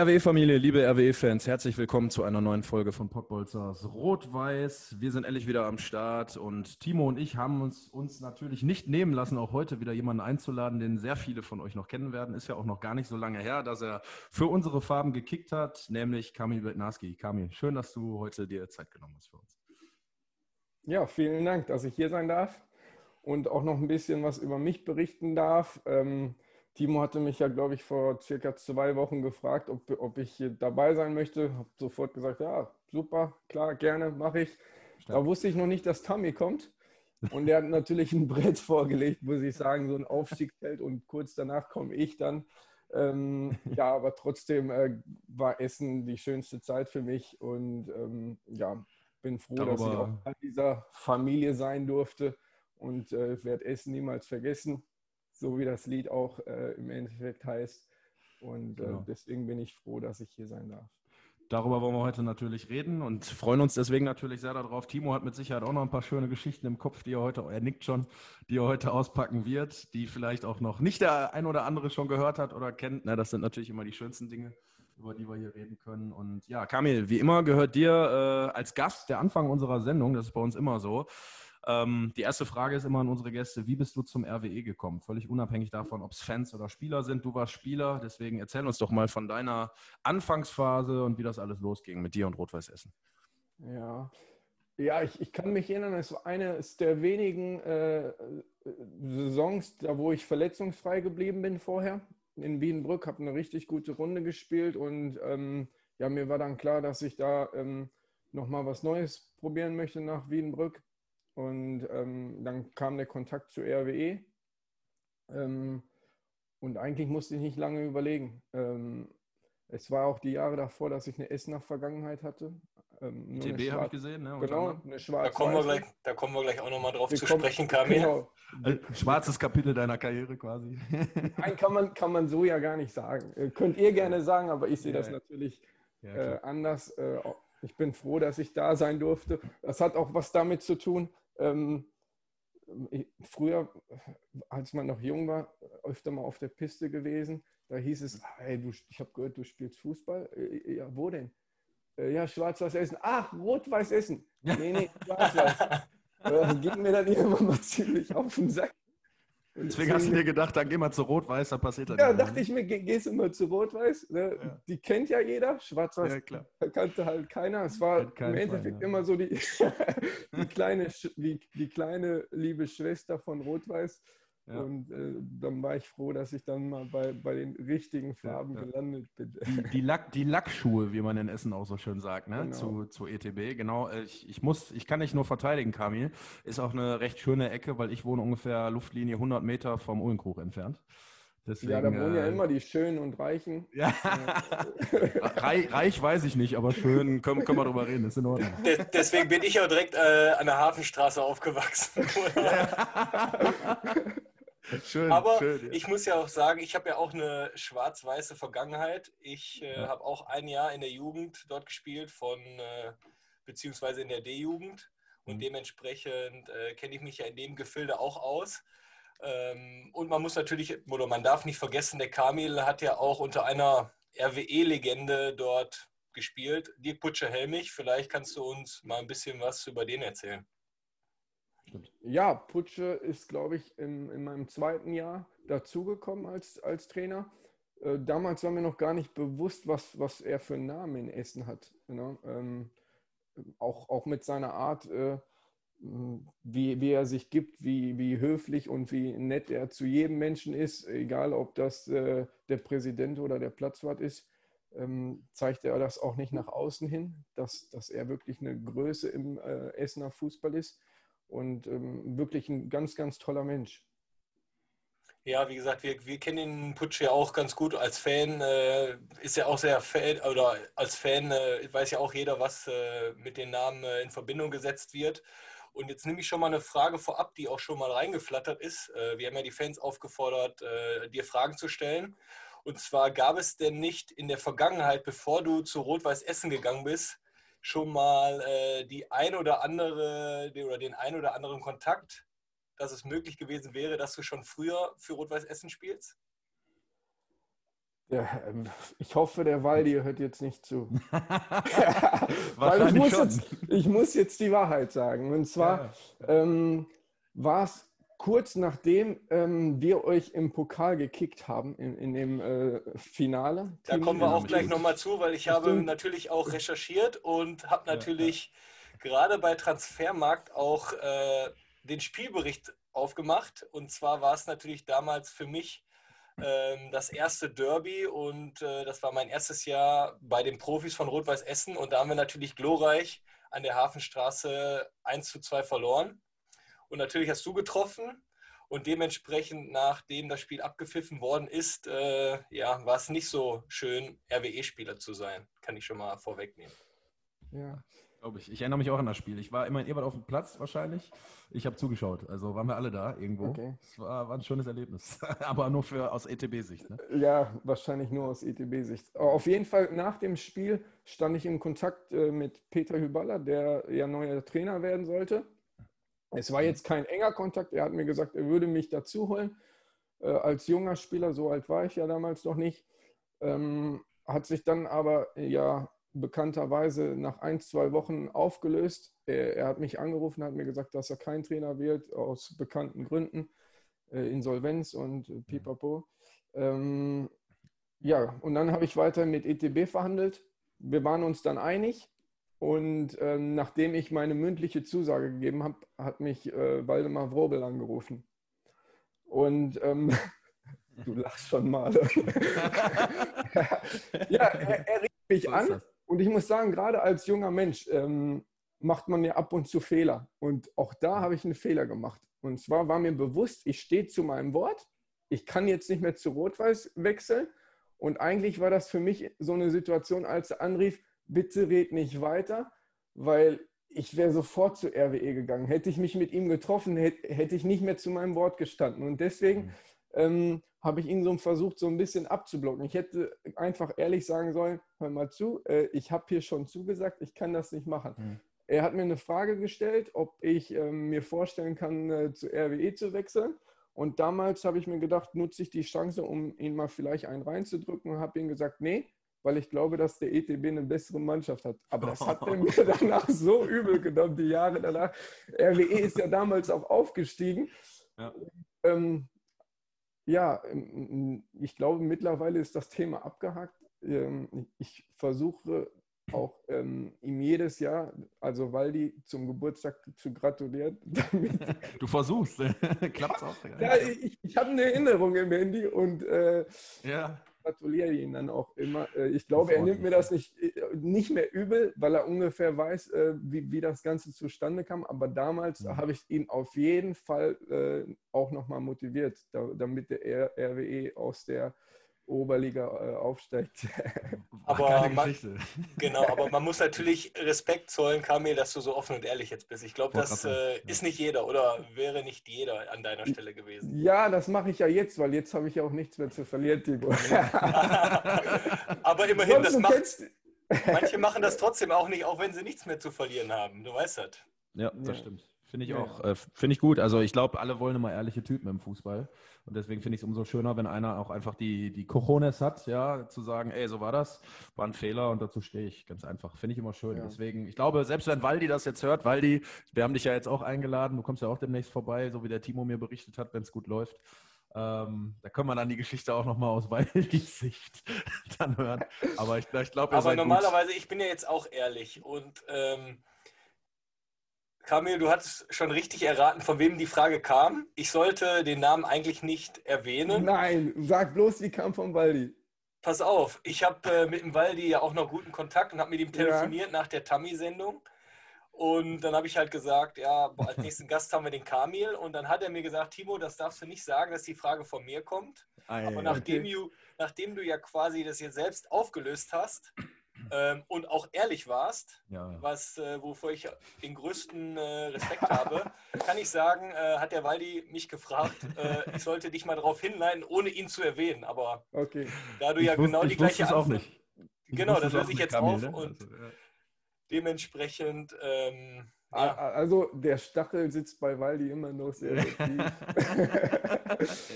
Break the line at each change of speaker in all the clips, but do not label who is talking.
RWE-Familie, liebe RWE-Fans, herzlich willkommen zu einer neuen Folge von Pottbolzers Rot-Weiß. Wir sind endlich wieder am Start und Timo und ich haben uns, uns natürlich nicht nehmen lassen, auch heute wieder jemanden einzuladen, den sehr viele von euch noch kennen werden. Ist ja auch noch gar nicht so lange her, dass er für unsere Farben gekickt hat, nämlich Kamil Bednarski. Kamil, schön, dass du heute dir Zeit genommen hast für uns.
Ja, vielen Dank, dass ich hier sein darf und auch noch ein bisschen was über mich berichten darf. Ähm, Timo hatte mich ja, glaube ich, vor circa zwei Wochen gefragt, ob, ob ich dabei sein möchte. Habe sofort gesagt, ja, super, klar, gerne, mache ich. Stark. Da wusste ich noch nicht, dass Tommy kommt. Und er hat natürlich ein Brett vorgelegt, muss ich sagen, so ein Aufstiegsfeld. Und kurz danach komme ich dann. Ähm, ja, aber trotzdem äh, war Essen die schönste Zeit für mich. Und ähm, ja, bin froh, Darüber... dass ich auch Teil dieser Familie sein durfte. Und äh, werde Essen niemals vergessen so wie das Lied auch äh, im Endeffekt heißt. Und äh, genau. deswegen bin ich froh, dass ich hier sein darf.
Darüber wollen wir heute natürlich reden und freuen uns deswegen natürlich sehr darauf. Timo hat mit Sicherheit auch noch ein paar schöne Geschichten im Kopf, die er heute, er nickt schon, die er heute auspacken wird, die vielleicht auch noch nicht der ein oder andere schon gehört hat oder kennt. Na, das sind natürlich immer die schönsten Dinge, über die wir hier reden können. Und ja, Kamil, wie immer gehört dir äh, als Gast der Anfang unserer Sendung, das ist bei uns immer so. Ähm, die erste Frage ist immer an unsere Gäste, wie bist du zum RWE gekommen? Völlig unabhängig davon, ob es Fans oder Spieler sind. Du warst Spieler, deswegen erzähl uns doch mal von deiner Anfangsphase und wie das alles losging mit dir und Rot-Weiß Essen.
Ja, ja, ich, ich, kann mich erinnern, es war eine der wenigen äh, Saisons, da wo ich verletzungsfrei geblieben bin vorher. In Wiedenbrück habe eine richtig gute Runde gespielt und ähm, ja, mir war dann klar, dass ich da ähm, nochmal was Neues probieren möchte nach Wiedenbrück. Und ähm, dann kam der Kontakt zu RWE. Ähm, und eigentlich musste ich nicht lange überlegen. Ähm, es war auch die Jahre davor, dass ich eine Essener-Vergangenheit hatte.
Ähm, ITB habe ich gesehen, ne?
Genau, eine schwarze.
Da kommen wir gleich, da kommen wir gleich auch nochmal drauf wir zu kommen, sprechen, Kamil. Genau.
Schwarzes Kapitel deiner Karriere quasi.
Nein, kann man, kann man so ja gar nicht sagen. Äh, könnt ihr gerne sagen, aber ich sehe ja, das natürlich ja, äh, anders. Äh, ich bin froh, dass ich da sein durfte. Das hat auch was damit zu tun, ähm, früher, als man noch jung war, öfter mal auf der Piste gewesen. Da hieß es, hey, du, ich habe gehört, du spielst Fußball. Äh, ja, wo denn? Äh, ja, Schwarz-Weiß Essen. Ach, Rot-Weiß Essen. Nee, nee, Schwarz-Weiß. das ging mir dann irgendwann mal ziemlich auf den Sack.
Deswegen hast du dir gedacht, dann geh mal zu Rot-Weiß, da passiert
dann Ja, dachte ne? ich mir, geh, gehst du mal zu Rot-Weiß. Ne? Ja. Die kennt ja jeder. Schwarz-Weiß ja, kannte halt keiner. Es war im Endeffekt ja. immer so die, die, kleine, die, die kleine liebe Schwester von Rot-Weiß. Ja. Und äh, dann war ich froh, dass ich dann mal bei, bei den richtigen Farben ja, ja. gelandet bin.
Die, die, Lack, die Lackschuhe, wie man in Essen auch so schön sagt, ne? Genau. zu, zu ETB. Genau, äh, ich, ich, muss, ich kann nicht nur verteidigen, Kamil. Ist auch eine recht schöne Ecke, weil ich wohne ungefähr Luftlinie 100 Meter vom Uhlenkrug entfernt.
Deswegen, ja, da wohnen äh, ja immer die Schönen und Reichen. Ja.
reich, reich, weiß ich nicht, aber schön können, können wir drüber reden, ist in Ordnung.
Deswegen bin ich ja direkt äh, an der Hafenstraße aufgewachsen. Schön, Aber schön, ja. ich muss ja auch sagen, ich habe ja auch eine schwarz-weiße Vergangenheit. Ich äh, ja. habe auch ein Jahr in der Jugend dort gespielt, von äh, beziehungsweise in der D-Jugund. Und mhm. dementsprechend äh, kenne ich mich ja in dem Gefilde auch aus. Ähm, und man muss natürlich, oder man darf nicht vergessen, der Kamil hat ja auch unter einer RWE-Legende dort gespielt. Dirk Putscher-Helmich, vielleicht kannst du uns mal ein bisschen was über den erzählen.
Stimmt. Ja, Putsche ist, glaube ich, in, in meinem zweiten Jahr dazugekommen als, als Trainer. Äh, damals war mir noch gar nicht bewusst, was, was er für einen Namen in Essen hat. Ne? Ähm, auch, auch mit seiner Art, äh, wie, wie er sich gibt, wie, wie höflich und wie nett er zu jedem Menschen ist, egal ob das äh, der Präsident oder der Platzwart ist, ähm, zeigt er das auch nicht nach außen hin, dass, dass er wirklich eine Größe im äh, Essener Fußball ist und ähm, wirklich ein ganz, ganz toller Mensch.
Ja, wie gesagt, wir, wir kennen den Putsch ja auch ganz gut als Fan. Äh, ist ja auch sehr Fan, oder als Fan äh, weiß ja auch jeder, was äh, mit den Namen äh, in Verbindung gesetzt wird. Und jetzt nehme ich schon mal eine Frage vorab, die auch schon mal reingeflattert ist. Äh, wir haben ja die Fans aufgefordert, äh, dir Fragen zu stellen. Und zwar gab es denn nicht in der Vergangenheit, bevor du zu Rot-Weiß Essen gegangen bist, schon mal die ein oder andere oder den ein oder anderen Kontakt dass es möglich gewesen wäre, dass du schon früher für Rot-Weiß Essen spielst?
Ja, ähm, ich hoffe, der Waldi hört jetzt nicht zu. Weil ich muss, jetzt, ich muss jetzt die Wahrheit sagen. Und zwar ja. ähm, war es kurz nachdem ähm, wir euch im Pokal gekickt haben, in, in dem äh, Finale.
Da kommen wir auch gleich nochmal zu, weil ich habe natürlich auch recherchiert und habe natürlich ja, ja. gerade bei Transfermarkt auch äh, den Spielbericht aufgemacht. Und zwar war es natürlich damals für mich ähm, das erste Derby und äh, das war mein erstes Jahr bei den Profis von Rot-Weiß Essen. Und da haben wir natürlich glorreich an der Hafenstraße 1 zu 2 verloren. Und natürlich hast du getroffen. Und dementsprechend, nachdem das Spiel abgepfiffen worden ist, äh, ja, war es nicht so schön, RWE-Spieler zu sein. Kann ich schon mal vorwegnehmen.
Ja, Glaube ich. Ich erinnere mich auch an das Spiel. Ich war immer in Ebert auf dem Platz wahrscheinlich. Ich habe zugeschaut. Also waren wir alle da irgendwo. Okay. Es war, war ein schönes Erlebnis. Aber nur für aus ETB-Sicht. Ne?
Ja, wahrscheinlich nur aus ETB-Sicht. Auf jeden Fall nach dem Spiel stand ich in Kontakt äh, mit Peter Hüballer, der ja neuer Trainer werden sollte. Es war jetzt kein enger Kontakt. Er hat mir gesagt, er würde mich dazu holen. Äh, als junger Spieler, so alt war ich ja damals noch nicht. Ähm, hat sich dann aber ja bekannterweise nach ein, zwei Wochen aufgelöst. Er, er, hat mich angerufen, hat mir gesagt, dass er kein Trainer wird, aus bekannten Gründen, äh, Insolvenz und äh, Pipapo. Ähm, ja, und dann habe ich weiter mit ETB verhandelt. Wir waren uns dann einig. Und ähm, nachdem ich meine mündliche Zusage gegeben habe, hat mich äh, Waldemar Wrobel angerufen. Und ähm, du lachst schon mal. ja, er, er rief mich an und ich muss sagen, gerade als junger Mensch ähm, macht man ja ab und zu Fehler. Und auch da habe ich einen Fehler gemacht. Und zwar war mir bewusst, ich stehe zu meinem Wort. Ich kann jetzt nicht mehr zu Rot-Weiß wechseln. Und eigentlich war das für mich so eine Situation, als er anrief, bitte red nicht weiter, weil ich wäre sofort zu RWE gegangen. Hätte ich mich mit ihm getroffen, hätte ich nicht mehr zu meinem Wort gestanden. Und deswegen mhm. ähm, habe ich ihn so versucht, so ein bisschen abzublocken. Ich hätte einfach ehrlich sagen sollen, hör mal zu, äh, ich habe hier schon zugesagt, ich kann das nicht machen. Mhm. Er hat mir eine Frage gestellt, ob ich äh, mir vorstellen kann, äh, zu RWE zu wechseln. Und damals habe ich mir gedacht, nutze ich die Chance, um ihn mal vielleicht einen reinzudrücken und habe ihm gesagt, nee, weil ich glaube, dass der ETB eine bessere Mannschaft hat. Aber das hat er mir danach so übel genommen, die Jahre danach. RWE ist ja damals auch aufgestiegen. Ja. Ähm, ja, ähm, ähm, ich glaube, mittlerweile ist das Thema abgehakt. Ähm, ich versuche auch ihm jedes Jahr, also Waldi, zum Geburtstag zu gratulieren.
du versuchst, klappt auch.
Ja, ich, ich habe eine Erinnerung im Handy und äh, ja gratuliere ihn dann auch immer. Äh, ich glaube, er nimmt mir das nicht, äh, nicht mehr übel, weil er ungefähr weiß, äh, wie, wie das Ganze zustande kam. Aber damals ja. habe ich ihn auf jeden Fall auch nochmal motiviert, damit der RWE aus der Oberliga äh, aufsteigt.
aber man, genau, aber man muss natürlich Respekt zollen, Kamil, dass du so offen und ehrlich jetzt bist. Ich glaube, das äh, ist nicht jeder oder wäre nicht jeder an deiner Stelle gewesen.
Ja, das mache ich ja jetzt, weil jetzt habe ich ja auch nichts mehr zu verlieren, Timo.
aber immerhin, das macht, manche machen das trotzdem auch nicht, auch wenn sie nichts mehr zu verlieren haben. Du weißt das.
Ja, das ja. stimmt. Finde ich ja. auch. Äh, Finde ich gut. Also ich glaube, alle wollen immer ehrliche Typen im Fußball. Und deswegen finde ich es umso schöner, wenn einer auch einfach die, die Cojones hat, ja, zu sagen, ey, so war das, war ein Fehler und dazu stehe ich. Ganz einfach. Finde ich immer schön. Ja. Deswegen, ich glaube, selbst wenn Waldi das jetzt hört, Waldi, wir haben dich ja jetzt auch eingeladen, du kommst ja auch demnächst vorbei, so wie der Timo mir berichtet hat, wenn es gut läuft. Ähm, da können wir dann die Geschichte auch nochmal aus Waldis Sicht dann hören. Aber ich, ich glaube,
Aber normalerweise, gut. ich bin ja jetzt auch ehrlich und ähm, Kamil, du hattest schon richtig erraten, von wem die Frage kam. Ich sollte den Namen eigentlich nicht erwähnen.
Nein, sag bloß, die kam von Waldi.
Pass auf, ich habe äh, mit dem Waldi ja auch noch guten Kontakt und habe mit ihm telefoniert ja. nach der Tammy-Sendung. Und dann habe ich halt gesagt, ja, boah, als nächsten Gast haben wir den Kamil. Und dann hat er mir gesagt, Timo, das darfst du nicht sagen, dass die Frage von mir kommt. Ei, Aber nachdem, okay. du, nachdem du ja quasi das jetzt selbst aufgelöst hast, ähm, und auch ehrlich warst, ja. was, äh, wofür ich den größten äh, Respekt habe, kann ich sagen, äh, hat der Waldi mich gefragt, äh, ich sollte dich mal darauf hinleiten, ohne ihn zu erwähnen. Aber
okay.
da du ich ja wusste, genau die gleiche
Antwort... auch nicht.
Ich genau, das löse ich jetzt Kamil, auf ne? und also, ja. dementsprechend... Ähm,
ja. Also der Stachel sitzt bei Waldi immer noch sehr tief.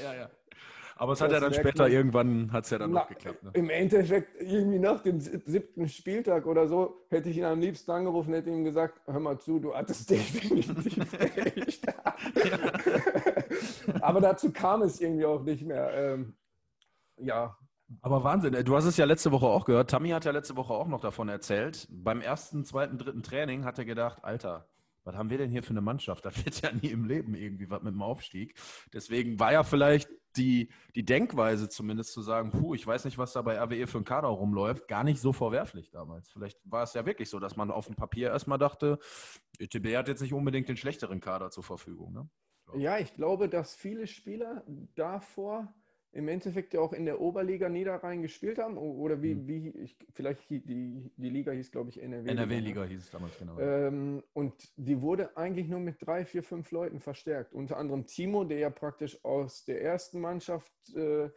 ja, ja. Aber es hat ja dann später man, irgendwann hat es ja dann na, noch geklappt. Ne?
Im Endeffekt, irgendwie nach dem siebten Spieltag oder so, hätte ich ihn am liebsten angerufen, hätte ihm gesagt, hör mal zu, du hattest definitiv recht. Aber dazu kam es irgendwie auch nicht mehr. Ähm, ja.
Aber Wahnsinn, du hast es ja letzte Woche auch gehört. Tammy hat ja letzte Woche auch noch davon erzählt. Beim ersten, zweiten, dritten Training hat er gedacht, Alter, was haben wir denn hier für eine Mannschaft? Da wird ja nie im Leben irgendwie was mit dem Aufstieg. Deswegen war ja vielleicht die, die Denkweise zumindest zu sagen, puh, ich weiß nicht, was da bei RWE für ein Kader rumläuft, gar nicht so verwerflich damals. Vielleicht war es ja wirklich so, dass man auf dem Papier erstmal dachte, ÖTB hat jetzt nicht unbedingt den schlechteren Kader zur Verfügung. Ne?
Ja, ich glaube, dass viele Spieler davor im Endeffekt ja auch in der Oberliga Niederrhein gespielt haben. Oder wie, hm. wie ich, vielleicht die, die Liga hieß, glaube ich, NRW.
NRW-Liga hieß es damals, genau.
Ähm, und die wurde eigentlich nur mit drei, vier, fünf Leuten verstärkt. Unter anderem Timo, der ja praktisch aus der ersten Mannschaft äh,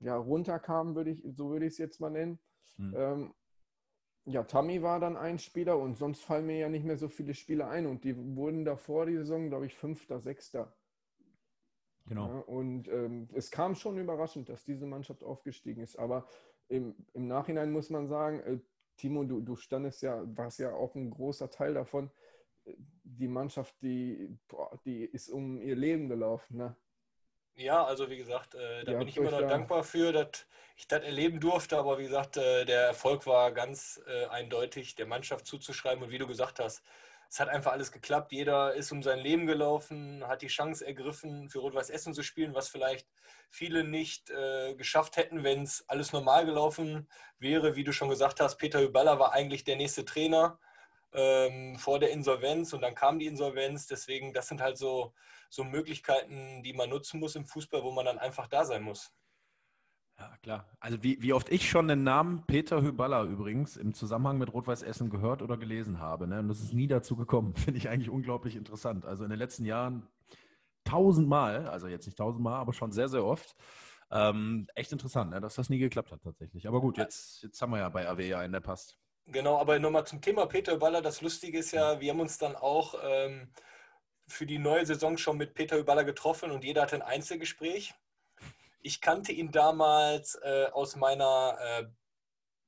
ja, runterkam, würde ich, so würde ich es jetzt mal nennen. Hm. Ähm, ja, Tammy war dann ein Spieler und sonst fallen mir ja nicht mehr so viele Spieler ein. Und die wurden davor die Saison, glaube ich, Fünfter, Sechster. Genau. Ja, und ähm, es kam schon überraschend, dass diese Mannschaft aufgestiegen ist. Aber im, im Nachhinein muss man sagen, äh, Timo, du, du standest ja, warst ja auch ein großer Teil davon. Die Mannschaft, die, boah, die ist um ihr Leben gelaufen. Ne?
Ja, also wie gesagt, äh, da ja, bin ich immer noch ja. dankbar für, dass ich das erleben durfte. Aber wie gesagt, äh, der Erfolg war ganz äh, eindeutig der Mannschaft zuzuschreiben. Und wie du gesagt hast, es hat einfach alles geklappt. Jeder ist um sein Leben gelaufen, hat die Chance ergriffen, für Rot-Weiß Essen zu spielen, was vielleicht viele nicht äh, geschafft hätten, wenn es alles normal gelaufen wäre. Wie du schon gesagt hast, Peter Hüballer war eigentlich der nächste Trainer ähm, vor der Insolvenz und dann kam die Insolvenz. Deswegen, das sind halt so, so Möglichkeiten, die man nutzen muss im Fußball, wo man dann einfach da sein muss.
Ja, klar. Also wie, wie oft ich schon den Namen Peter Hüballer übrigens im Zusammenhang mit Rot-Weiß Essen gehört oder gelesen habe. Ne? Und das ist nie dazu gekommen. Finde ich eigentlich unglaublich interessant. Also in den letzten Jahren tausendmal, also jetzt nicht tausendmal, aber schon sehr, sehr oft. Ähm, echt interessant, ne? dass das nie geklappt hat tatsächlich. Aber gut, jetzt, jetzt haben wir ja bei AW einen, der passt.
Genau, aber nochmal zum Thema Peter Hüballer. Das Lustige ist ja, wir haben uns dann auch ähm, für die neue Saison schon mit Peter Hüballer getroffen und jeder hatte ein Einzelgespräch. Ich kannte ihn damals äh, aus meiner äh,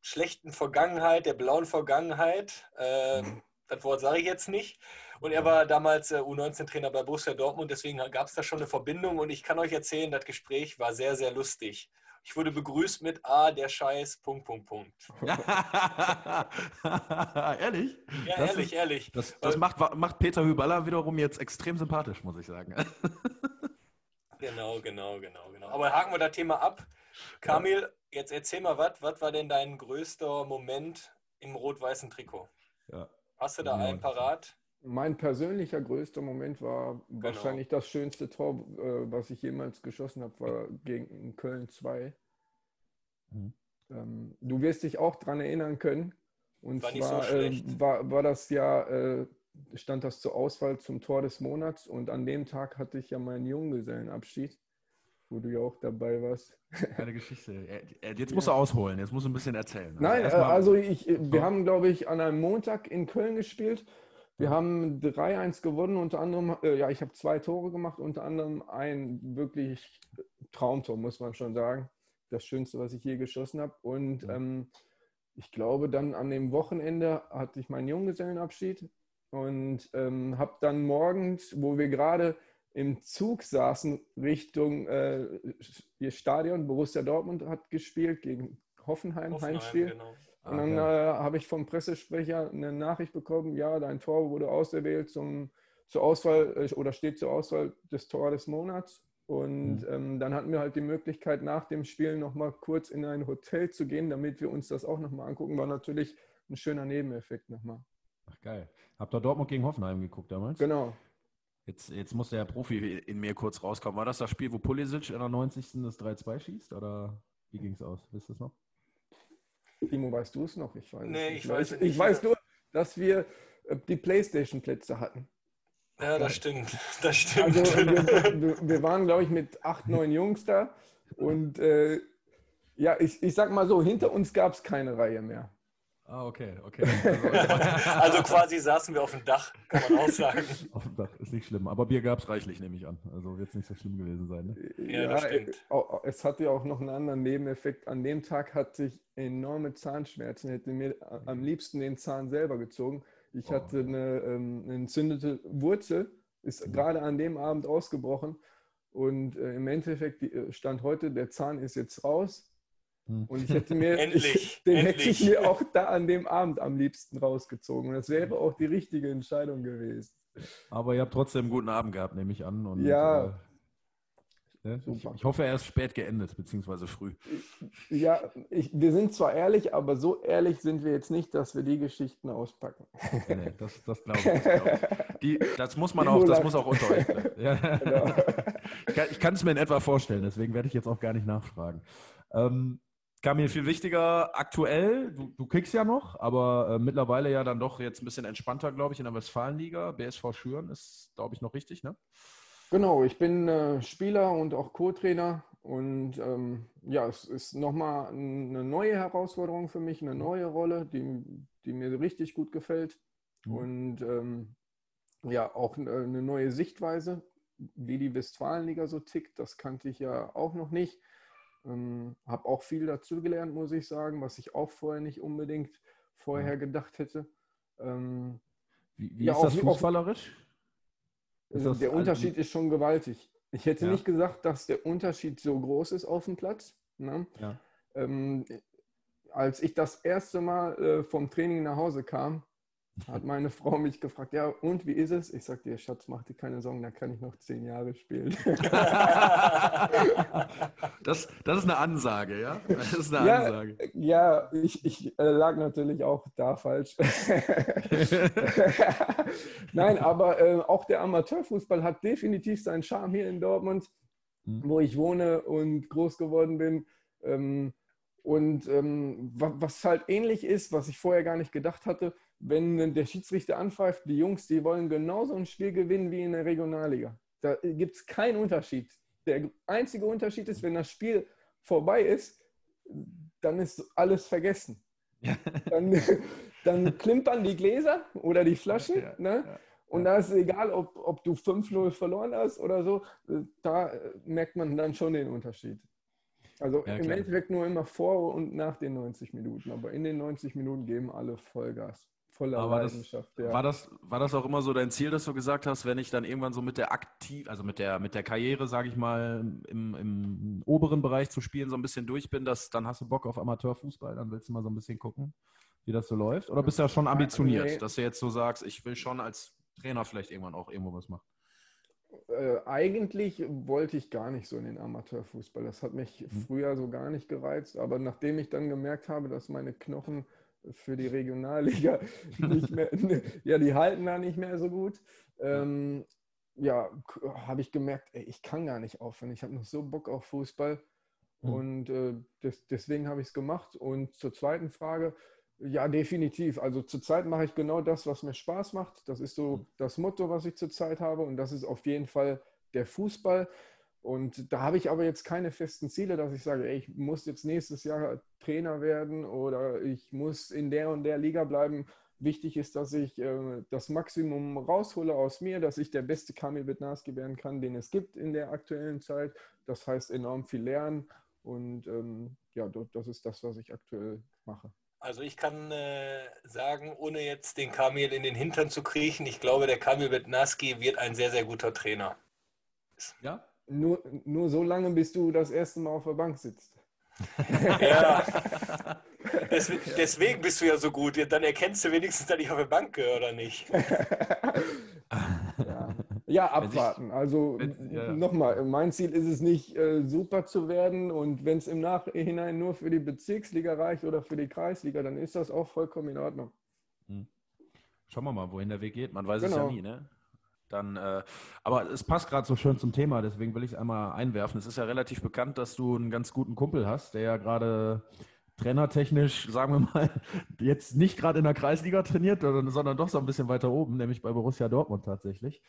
schlechten Vergangenheit, der blauen Vergangenheit. Äh, mhm. Das Wort sage ich jetzt nicht. Und er war damals äh, U19-Trainer bei Borussia Dortmund, deswegen gab es da schon eine Verbindung. Und ich kann euch erzählen, das Gespräch war sehr, sehr lustig. Ich wurde begrüßt mit Ah, der Scheiß, Punkt, Punkt, Punkt.
ehrlich?
Ja, das ehrlich, ist, ehrlich.
Das, das macht, macht Peter Hüballer wiederum jetzt extrem sympathisch, muss ich sagen.
Genau, genau, genau, genau. Aber haken wir das Thema ab. Kamil, ja. jetzt erzähl mal was. Was war denn dein größter Moment im rot-weißen Trikot? Ja. Hast du da einen parat?
Mein persönlicher größter Moment war genau. wahrscheinlich das schönste Tor, äh, was ich jemals geschossen habe, war gegen Köln 2. Mhm. Ähm, du wirst dich auch daran erinnern können. Und war zwar so äh, war, war das ja äh, stand das zur Auswahl zum Tor des Monats und an dem Tag hatte ich ja meinen Junggesellenabschied, wo du ja auch dabei warst.
Eine Geschichte. Jetzt musst du ausholen, jetzt musst du ein bisschen erzählen.
Also Nein, also ich, wir haben, glaube ich, an einem Montag in Köln gespielt. Wir haben 3-1 gewonnen, unter anderem, äh, ja, ich habe zwei Tore gemacht, unter anderem ein wirklich Traumtor, muss man schon sagen. Das Schönste, was ich je geschossen habe. Und ähm, ich glaube, dann an dem Wochenende hatte ich meinen Junggesellenabschied und ähm, habe dann morgens, wo wir gerade im Zug saßen Richtung äh, ihr Stadion, Borussia Dortmund hat gespielt gegen Hoffenheim, Hoffenheim Heimspiel. Genau. Und dann äh, habe ich vom Pressesprecher eine Nachricht bekommen, ja, dein Tor wurde auserwählt zum, zur Auswahl äh, oder steht zur Auswahl des Tor des Monats. Und mhm. ähm, dann hatten wir halt die Möglichkeit, nach dem Spiel nochmal kurz in ein Hotel zu gehen, damit wir uns das auch nochmal angucken. War natürlich ein schöner Nebeneffekt nochmal.
Geil. Habt ihr Dortmund gegen Hoffenheim geguckt damals?
Genau.
Jetzt, jetzt muss der Profi in mir kurz rauskommen. War das das Spiel, wo Pulisic in der 90. das 3-2 schießt? Oder wie ging es aus? Wisst ihr es noch?
Timo, weißt du es noch?
Ich weiß nee, ich, weiß,
ich, ich weiß nur, dass wir äh, die Playstation-Plätze hatten.
Ja, das stimmt. Das stimmt. Also,
wir, wir, waren, glaube ich, mit acht, neun Jungs da. Und äh, ja, ich, ich sag mal so, hinter uns gab es keine Reihe mehr.
Ah, okay, okay.
also quasi saßen wir auf dem Dach, kann man auch sagen.
auf dem Dach, ist nicht schlimm. Aber Bier gab es reichlich, nehme ich an. Also wird es nicht so schlimm gewesen sein.
Ne? Ja, ja, das stimmt. Es hatte ja auch noch einen anderen Nebeneffekt. An dem Tag hatte ich enorme Zahnschmerzen, hätte mir am liebsten den Zahn selber gezogen. Ich oh. hatte eine, ähm, eine, entzündete Wurzel, ist mhm. gerade an dem Abend ausgebrochen. Und äh, im Endeffekt äh, stand heute, der Zahn ist jetzt raus. Hm. Und ich hätte mir,
endlich,
den
endlich.
hätte ich mir auch da an dem Abend am liebsten rausgezogen. Und das wäre auch die richtige Entscheidung gewesen.
Aber ihr habt trotzdem einen guten Abend gehabt, nehme ich an. Und,
ja.
Äh, ne, ich, ich, hoffe, er ist spät geendet, beziehungsweise früh.
Ja, ich, wir sind zwar ehrlich, aber so ehrlich sind wir jetzt nicht, dass wir die Geschichten auspacken.
Nee, das, das glaube ich. Glaub. Die, das muss man auch, das muss auch unter euch bleiben. Ja. Genau. Ich kann es mir in etwa vorstellen, deswegen werde ich jetzt auch gar nicht nachfragen. Ähm, Kamil, viel wichtiger aktuell, du, du kickst ja noch, aber äh, mittlerweile ja dann doch jetzt ein bisschen entspannter, glaube ich, in der Westfalenliga. BSV Schüren ist, glaube ich, noch richtig, ne?
Genau, ich bin äh, Spieler und auch Co-Trainer und ähm, ja, es ist nochmal eine neue Herausforderung für mich, eine neue Rolle, die, die mir richtig gut gefällt mhm. und ähm, ja, auch eine neue Sichtweise, wie die Westfalenliga so tickt, das kannte ich ja auch noch nicht. Ähm, habe auch viel dazugelernt, muss ich sagen, was ich auch vorher nicht unbedingt vorher gedacht hätte. Ähm,
wie, wie ja, ist das fußballerisch?
Ist das der Unterschied ist schon gewaltig. Ich hätte ja. nicht gesagt, dass der Unterschied so groß ist auf dem Platz. Ne? Ja. Ähm, als ich das erste Mal äh, vom Training nach Hause kam, hat meine Frau mich gefragt, ja, und wie ist es? Ich sagte, ihr Schatz, mach dir keine Sorgen, da kann ich noch zehn Jahre spielen.
das, das ist eine Ansage, ja? Das ist eine
ja,
Ansage.
Ja, ich, ich äh, lag natürlich auch da falsch. Nein, aber äh, auch der Amateurfußball hat definitiv seinen Charme hier in Dortmund, hm. wo ich wohne und groß geworden bin. Ähm, und ähm, was halt ähnlich ist, was ich vorher gar nicht gedacht hatte, wenn der Schiedsrichter anpfeift, die Jungs, die wollen genauso ein Spiel gewinnen wie in der Regionalliga. Da gibt es keinen Unterschied. Der einzige Unterschied ist, wenn das Spiel vorbei ist, dann ist alles vergessen. Ja. Dann, dann klimpern die Gläser oder die Flaschen. Ja, ne? Ja, und da ist es egal, ob, ob du 5-0 verloren hast oder so, da merkt man dann schon den Unterschied. Also im Endeffekt nur immer vor und nach den 90 Minuten. Aber in den 90 Minuten geben alle Vollgas voller
Aber Leidenschaft. Das, ja. war, das, war das auch immer so dein Ziel, dass du gesagt hast, wenn ich dann irgendwann so mit der aktiv, also mit der, mit der Karriere, sage ich mal, im, im oberen Bereich zu spielen, so ein bisschen durch bin, dass dann hast du Bock auf Amateurfußball, dann willst du mal so ein bisschen gucken, wie das so läuft? Oder bist du ja schon ambitioniert, nee. dass du jetzt so sagst, ich will schon als Trainer vielleicht irgendwann auch irgendwo was machen?
Äh, eigentlich wollte ich gar nicht so in den Amateurfußball. Das hat mich mhm. früher so gar nicht gereizt. Aber nachdem ich dann gemerkt habe, dass meine Knochen für die Regionalliga nicht mehr, ja, die halten da nicht mehr so gut. Ähm, ja, habe ich gemerkt, ey, ich kann gar nicht aufhören. Ich habe noch so Bock auf Fußball. Mhm. Und äh, des, deswegen habe ich es gemacht. Und zur zweiten Frage, ja, definitiv. Also zurzeit mache ich genau das, was mir Spaß macht. Das ist so mhm. das Motto, was ich zurzeit habe. Und das ist auf jeden Fall der Fußball. Und da habe ich aber jetzt keine festen Ziele, dass ich sage, ey, ich muss jetzt nächstes Jahr Trainer werden oder ich muss in der und der Liga bleiben. Wichtig ist, dass ich äh, das Maximum raushole aus mir, dass ich der beste Kamil Bednarski werden kann, den es gibt in der aktuellen Zeit. Das heißt enorm viel lernen und ähm, ja, das ist das, was ich aktuell mache.
Also ich kann äh, sagen, ohne jetzt den Kamil in den Hintern zu kriechen, ich glaube, der Kamil Bednarski wird ein sehr, sehr guter Trainer.
Ja, nur, nur so lange, bis du das erste Mal auf der Bank sitzt.
Ja. Des, deswegen bist du ja so gut. Dann erkennst du wenigstens, dass ich auf der Bank gehöre oder nicht.
ja. ja abwarten. Also ja. nochmal, mein Ziel ist es nicht, äh, super zu werden. Und wenn es im Nachhinein nur für die Bezirksliga reicht oder für die Kreisliga, dann ist das auch vollkommen in Ordnung. Hm.
Schauen wir mal, wohin der Weg geht. Man weiß genau. es ja genau. nie, ne? Dann, äh, aber es passt gerade so schön zum Thema, deswegen will ich es einmal einwerfen. Es ist ja relativ bekannt, dass du einen ganz guten Kumpel hast, der ja gerade trainertechnisch, sagen wir mal, jetzt nicht gerade in der Kreisliga trainiert, sondern doch so ein bisschen weiter oben, nämlich bei Borussia Dortmund tatsächlich.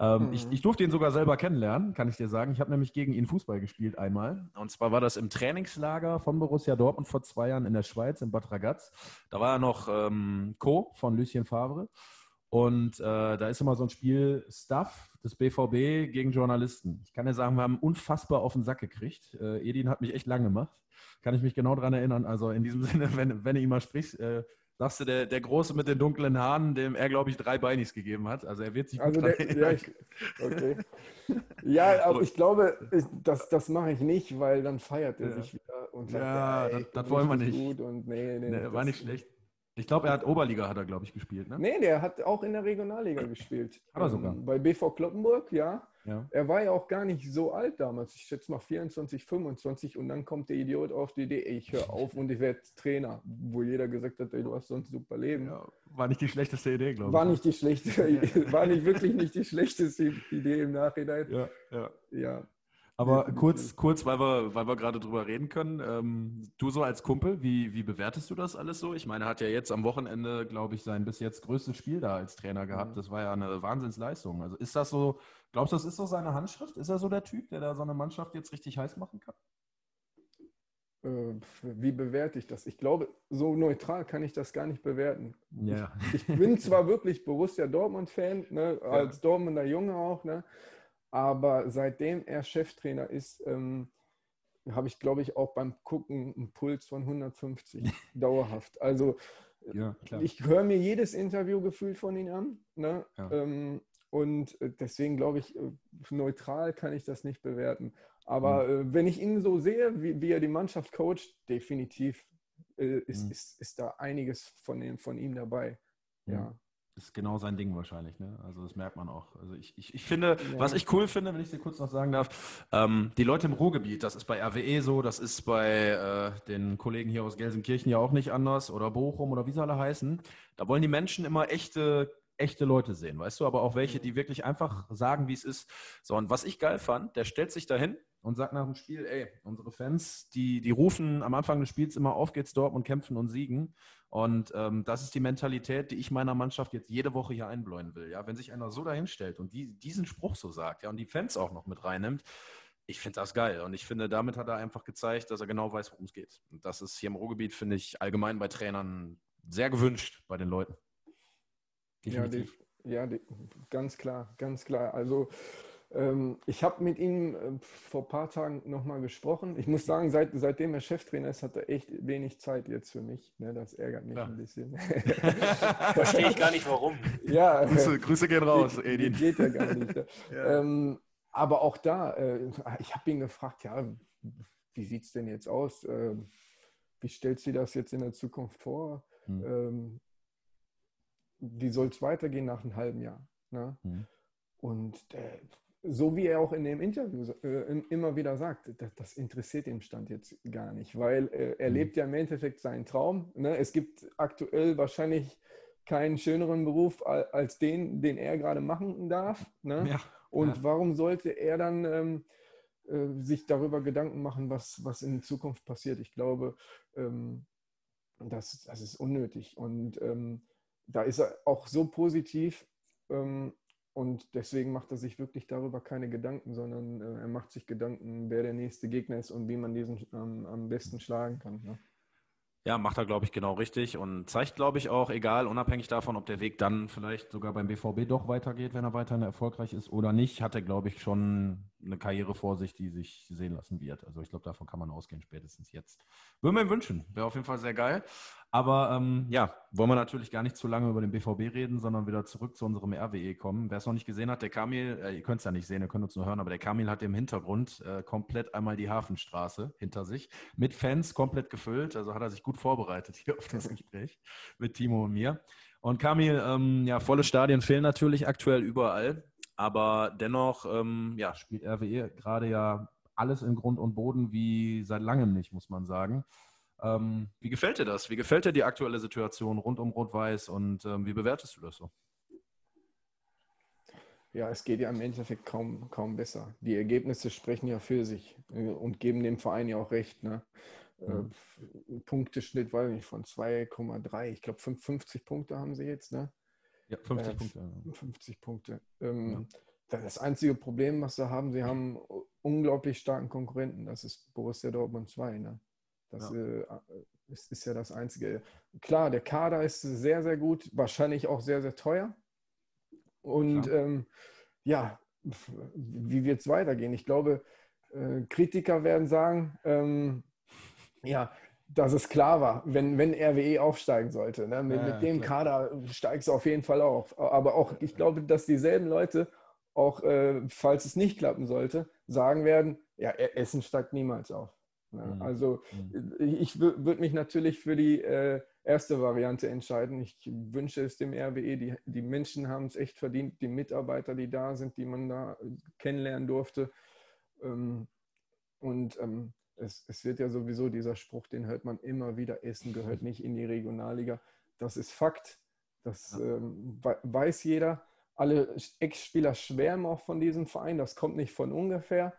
Ähm, mhm. ich, ich, durfte ihn sogar selber kennenlernen, kann ich dir sagen. Ich habe nämlich gegen ihn Fußball gespielt einmal. Und zwar war das im Trainingslager von Borussia Dortmund vor zwei Jahren in der Schweiz, in Bad Ragaz. Da war er noch ähm, Co. von Lucien Favre. Und äh, da ist immer so ein Spiel Stuff des BVB gegen Journalisten. Ich kann dir sagen, wir haben unfassbar auf den Sack gekriegt. Äh, Edin hat mich echt lang gemacht. Kann ich mich genau daran erinnern. Also in diesem Sinne, wenn, wenn du ihn mal sprichst, äh, sagst du, der, der Große mit den dunklen Haaren, dem er, glaube ich, drei Beinis gegeben hat. Also er wird sich
also der, ja, ich, okay. ja, aber ich glaube, ich, das, das mache ich nicht, weil dann feiert er ja. sich wieder
und sagt, ja, ey, das, das wollen wir nicht. Gut
und nee, nee,
nee war nicht schlecht. Ich glaube, er hat Oberliga, hat er, glaube ich, gespielt. Ne?
Nee, der hat auch in der Regionalliga gespielt.
Aber sogar.
Ähm, bei BV Kloppenburg, ja. ja. Er war ja auch gar nicht so alt damals. Ich schätze mal 24, 25. Und dann kommt der Idiot auf die Idee, ich höre auf und ich werde Trainer. Wo jeder gesagt hat, ey, du hast sonst super Leben. Ja,
war nicht die schlechteste Idee, glaube ich.
War nicht die schlechteste, war nicht wirklich nicht die schlechteste Idee im Nachhinein.
Ja, ja.
ja.
Aber kurz, kurz, weil wir, weil wir gerade drüber reden können. Ähm, du so als Kumpel, wie, wie bewertest du das alles so? Ich meine, er hat ja jetzt am Wochenende, glaube ich, sein bis jetzt größtes Spiel da als Trainer gehabt. Das war ja eine Wahnsinnsleistung. Also ist das so, glaubst du, das ist so seine Handschrift? Ist er so der Typ, der da so eine Mannschaft jetzt richtig heiß machen kann?
Äh, wie bewerte ich das? Ich glaube, so neutral kann ich das gar nicht bewerten.
Ja.
Ich, ich bin zwar wirklich Borussia Dortmund-Fan, ne, als ja. Dortmunder Junge auch, ne, aber seitdem er Cheftrainer ist, ähm, habe ich, glaube ich, auch beim Gucken einen Puls von 150 dauerhaft. Also ja, ich höre mir jedes Interview gefühlt von ihm an. Ne? Ja. Ähm, und äh, deswegen glaube ich, äh, neutral kann ich das nicht bewerten. Aber mhm. äh, wenn ich ihn so sehe, wie, wie, er die Mannschaft coacht, definitiv äh, ist, mhm. ist, ist, da einiges von, dem, von ihm dabei. Mhm. Ja
ist genau sein Ding wahrscheinlich. Ne? Also das merkt man auch. Also ich, ich, ich finde, ja. was ich cool finde, wenn ich dir kurz noch sagen darf, ähm, die Leute im Ruhrgebiet, das ist bei RWE so, das ist bei äh, den Kollegen hier aus Gelsenkirchen ja auch nicht anders oder Bochum oder wie sie alle heißen. Da wollen die Menschen immer echte echte Leute sehen, weißt du, aber auch welche, die wirklich einfach sagen, wie es ist. So, und was ich geil fand, der stellt sich dahin und sagt nach dem Spiel, ey, unsere Fans, die, die rufen am Anfang des Spiels immer, auf geht's Dortmund, kämpfen und siegen. Und ähm, das ist die Mentalität, die ich meiner Mannschaft jetzt jede Woche hier einbläuen will. Ja, wenn sich einer so dahinstellt und die, diesen Spruch so sagt, ja, und die Fans auch noch mit reinnimmt, ich finde das geil. Und ich finde, damit hat er einfach gezeigt, dass er genau weiß, worum es geht. Und das ist hier im Ruhrgebiet, finde ich, allgemein bei Trainern sehr gewünscht bei den Leuten.
Definitiv. Ja, die, ja die, ganz klar, ganz klar. Also ich habe mit ihm äh, vor ein paar Tagen nochmal gesprochen. Ich muss sagen, seit, seitdem er Cheftrainer ist, hat er echt wenig Zeit jetzt für mich. Ne, das ärgert mich ja. ein bisschen.
Verstehe ich gar nicht, warum.
Ja,
Grüße, Grüße gehen raus, Edin.
Geht ja gar nicht. ja. Ähm, aber auch da, äh, ich habe ihn gefragt, ja, wie sieht es denn jetzt aus? Äh, wie stellt sie das jetzt in der Zukunft vor? Hm. Ähm, wie soll es weitergehen nach einem halben Jahr? Ne? Hm. Und der, so wie er auch in dem Interview äh, immer wieder sagt, das, das, interessiert den Stand jetzt gar nicht, weil äh, er mhm. lebt ja im Endeffekt seinen Traum. Ne? Es gibt aktuell wahrscheinlich keinen schöneren Beruf als den, den er gerade machen darf. Ne? Ja, Und ja. warum sollte er dann ähm, äh, sich darüber Gedanken machen, was, was in Zukunft passiert? Ich glaube, ähm, das, das ist unnötig. Und ähm, da ist er auch so positiv ähm, und deswegen macht er sich wirklich darüber keine Gedanken, sondern äh, er macht sich Gedanken, wer der nächste Gegner ist und wie man diesen ähm, am besten schlagen kann. Ne?
Ja, macht er, glaube ich, genau richtig und zeigt, glaube ich, auch, egal, unabhängig davon, ob der Weg dann vielleicht sogar beim BVB doch weitergeht, wenn er weiterhin erfolgreich ist oder nicht, hat er, glaube ich, schon eine Karriere vor sich, die sich sehen lassen wird. Also ich glaube, davon kann man ausgehen, spätestens jetzt. Würde mir wünschen, wäre auf jeden Fall sehr geil. Aber ähm, ja, wollen wir natürlich gar nicht zu lange über den BVB reden, sondern wieder zurück zu unserem RWE kommen. Wer es noch nicht gesehen hat, der Kamil, äh, ihr könnt es ja nicht sehen, ihr könnt uns nur hören, aber der Kamil hat im Hintergrund äh, komplett einmal die Hafenstraße hinter sich, mit Fans komplett gefüllt. Also hat er sich gut vorbereitet hier auf das Gespräch mit Timo und mir. Und Kamil, ähm, ja, volle Stadien fehlen natürlich aktuell überall. Aber dennoch ähm, ja, spielt RWE gerade ja alles in Grund und Boden wie seit langem nicht, muss man sagen. Ähm, wie gefällt dir das? Wie gefällt dir die aktuelle Situation rund um Rot-Weiß und ähm, wie bewertest du das so?
Ja, es geht ja im Endeffekt kaum, kaum besser. Die Ergebnisse sprechen ja für sich äh, und geben dem Verein ja auch recht. Ne? Mhm. Äh, Punkteschnitt, weiß ich nicht, von 2,3. Ich glaube, 50 Punkte haben sie jetzt. Ne?
Ja, 50 äh, Punkte.
50 Punkte. Ähm, ja. Das einzige Problem, was sie haben, sie haben unglaublich starken Konkurrenten. Das ist Borussia Dortmund 2. Ne? Das ja. Äh, ist, ist ja das Einzige. Klar, der Kader ist sehr, sehr gut, wahrscheinlich auch sehr, sehr teuer. Und ähm, ja, wie wird es weitergehen? Ich glaube, äh, Kritiker werden sagen, ähm, ja, dass es klar war, wenn, wenn RWE aufsteigen sollte. Ne? Mit, ja, mit dem klar. Kader steigst du auf jeden Fall auf. Aber auch, ich glaube, dass dieselben Leute, auch äh, falls es nicht klappen sollte, sagen werden, ja, Essen steigt niemals auf. Ne? Mhm. Also mhm. ich würde mich natürlich für die äh, erste Variante entscheiden. Ich wünsche es dem RWE. Die, die Menschen haben es echt verdient, die Mitarbeiter, die da sind, die man da kennenlernen durfte. Ähm, und ähm, es, es, wird ja sowieso dieser Spruch, den hört man immer wieder, Essen gehört nicht in die Regionalliga. Das ist Fakt. Das ähm, weiß jeder. Alle Ex-Spieler schwärmen auch von diesem Verein. Das kommt nicht von ungefähr.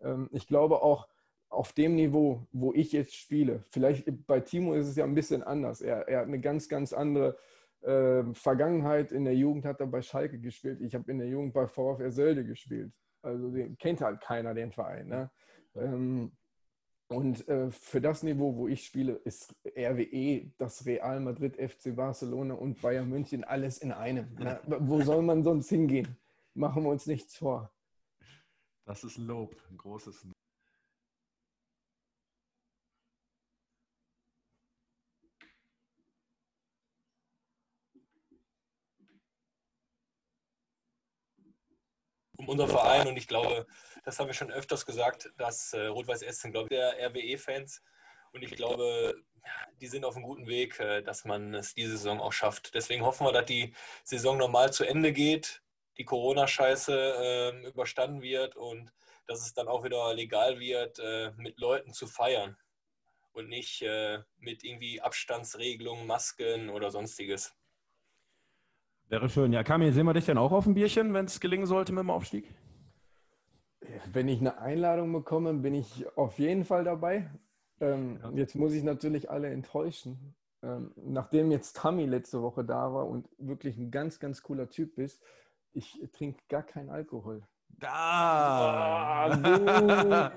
Ähm, ich glaube auch, auf dem Niveau, wo ich jetzt spiele, vielleicht bei Timo ist es ja ein bisschen anders. Er, er hat eine ganz, ganz andere äh, Vergangenheit. In der Jugend hat er bei Schalke gespielt. Ich habe in der Jugend bei VfR Sölde gespielt. Also den kennt halt keiner, den Verein. Ne? Ähm, und äh, für das Niveau, wo ich spiele, ist RWE, das Real Madrid, FC Barcelona und Bayern München alles in einem. Ne? Wo soll man sonst hingehen? Machen wir uns nichts vor.
Das ist Lob, ein großes Lob.
um unser Verein und ich glaube, das haben wir schon öfters gesagt, dass äh, Rot-Weiß Essen, glaube ich, der RWE-Fans und ich glaube, die sind auf einem guten Weg, äh, dass man es diese Saison auch schafft. Deswegen hoffen wir, dass die Saison normal zu Ende geht, die Corona-Scheiße äh, überstanden wird und dass es dann auch wieder legal wird, äh, mit Leuten zu feiern und nicht äh, mit irgendwie Abstandsregelungen, Masken oder sonstiges.
Wäre schön. Ja, Kamil, sehen wir dich denn auch auf dem Bierchen, wenn es gelingen sollte mit dem Aufstieg?
Wenn ich eine Einladung bekomme, bin ich auf jeden Fall dabei. Ähm, ja. Jetzt muss ich natürlich alle enttäuschen. Ähm, nachdem jetzt Tammy letzte Woche da war und wirklich ein ganz, ganz cooler Typ ist, ich trinke gar keinen Alkohol.
Da!
Ah,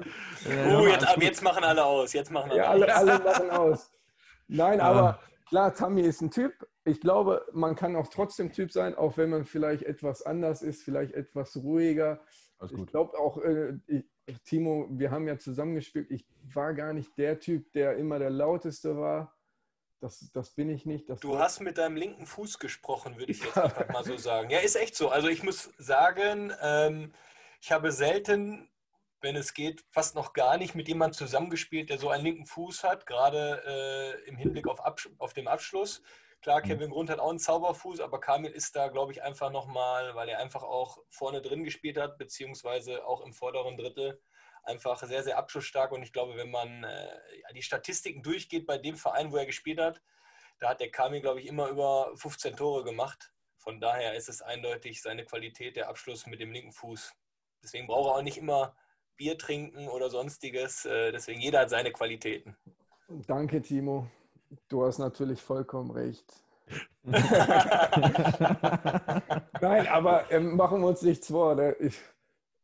oh, jetzt, jetzt, machen alle aus. Jetzt machen alle,
ja, alle, alle machen aus. Nein, aber klar, Tammy ist ein Typ, ich glaube, man kann auch trotzdem Typ sein, auch wenn man vielleicht etwas anders ist, vielleicht etwas ruhiger. Ich glaube auch, äh, ich, Timo, wir haben ja zusammengespielt. Ich war gar nicht der Typ, der immer der lauteste war. Das, das bin ich nicht. Das
du hast mit deinem linken Fuß gesprochen, würde ich jetzt einfach mal so sagen. Ja, ist echt so. Also ich muss sagen, ähm, ich habe selten, wenn es geht, fast noch gar nicht mit jemandem zusammengespielt, der so einen linken Fuß hat, gerade äh, im Hinblick auf, auf den Abschluss. Klar, mhm. Kevin Grund hat auch einen Zauberfuß, aber Kamil ist da, glaube ich, einfach nochmal, weil er einfach auch vorne drin gespielt hat, beziehungsweise auch im vorderen Drittel, einfach sehr, sehr abschlussstark. Und ich glaube, wenn man äh, die Statistiken durchgeht bei dem Verein, wo er gespielt hat, da hat der Kamil, glaube ich, immer über 15 Tore gemacht. Von daher ist es eindeutig seine Qualität, der Abschluss mit dem linken Fuß. Deswegen braucht er auch nicht immer Bier trinken oder sonstiges. Äh, deswegen jeder hat seine Qualitäten.
Danke, Timo. Du hast natürlich vollkommen recht. Nein, aber ähm, machen wir uns nichts vor. Ne? Ich,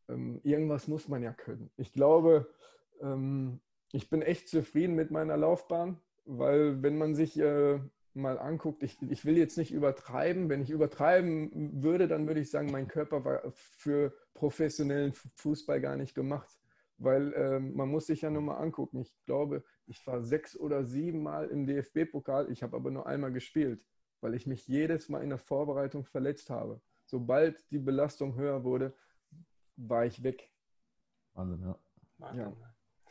ähm, irgendwas muss man ja können. Ich glaube, ähm, ich bin echt zufrieden mit meiner Laufbahn, weil wenn man sich äh, mal anguckt, ich, ich will jetzt nicht übertreiben. Wenn ich übertreiben würde, dann würde ich sagen, mein Körper war für professionellen Fußball gar nicht gemacht. Weil ähm, man muss sich ja nur mal angucken. Ich glaube, ich war sechs oder sieben Mal im DFB-Pokal. Ich habe aber nur einmal gespielt, weil ich mich jedes Mal in der Vorbereitung verletzt habe. Sobald die Belastung höher wurde, war ich weg.
Wahnsinn, ja.
ja.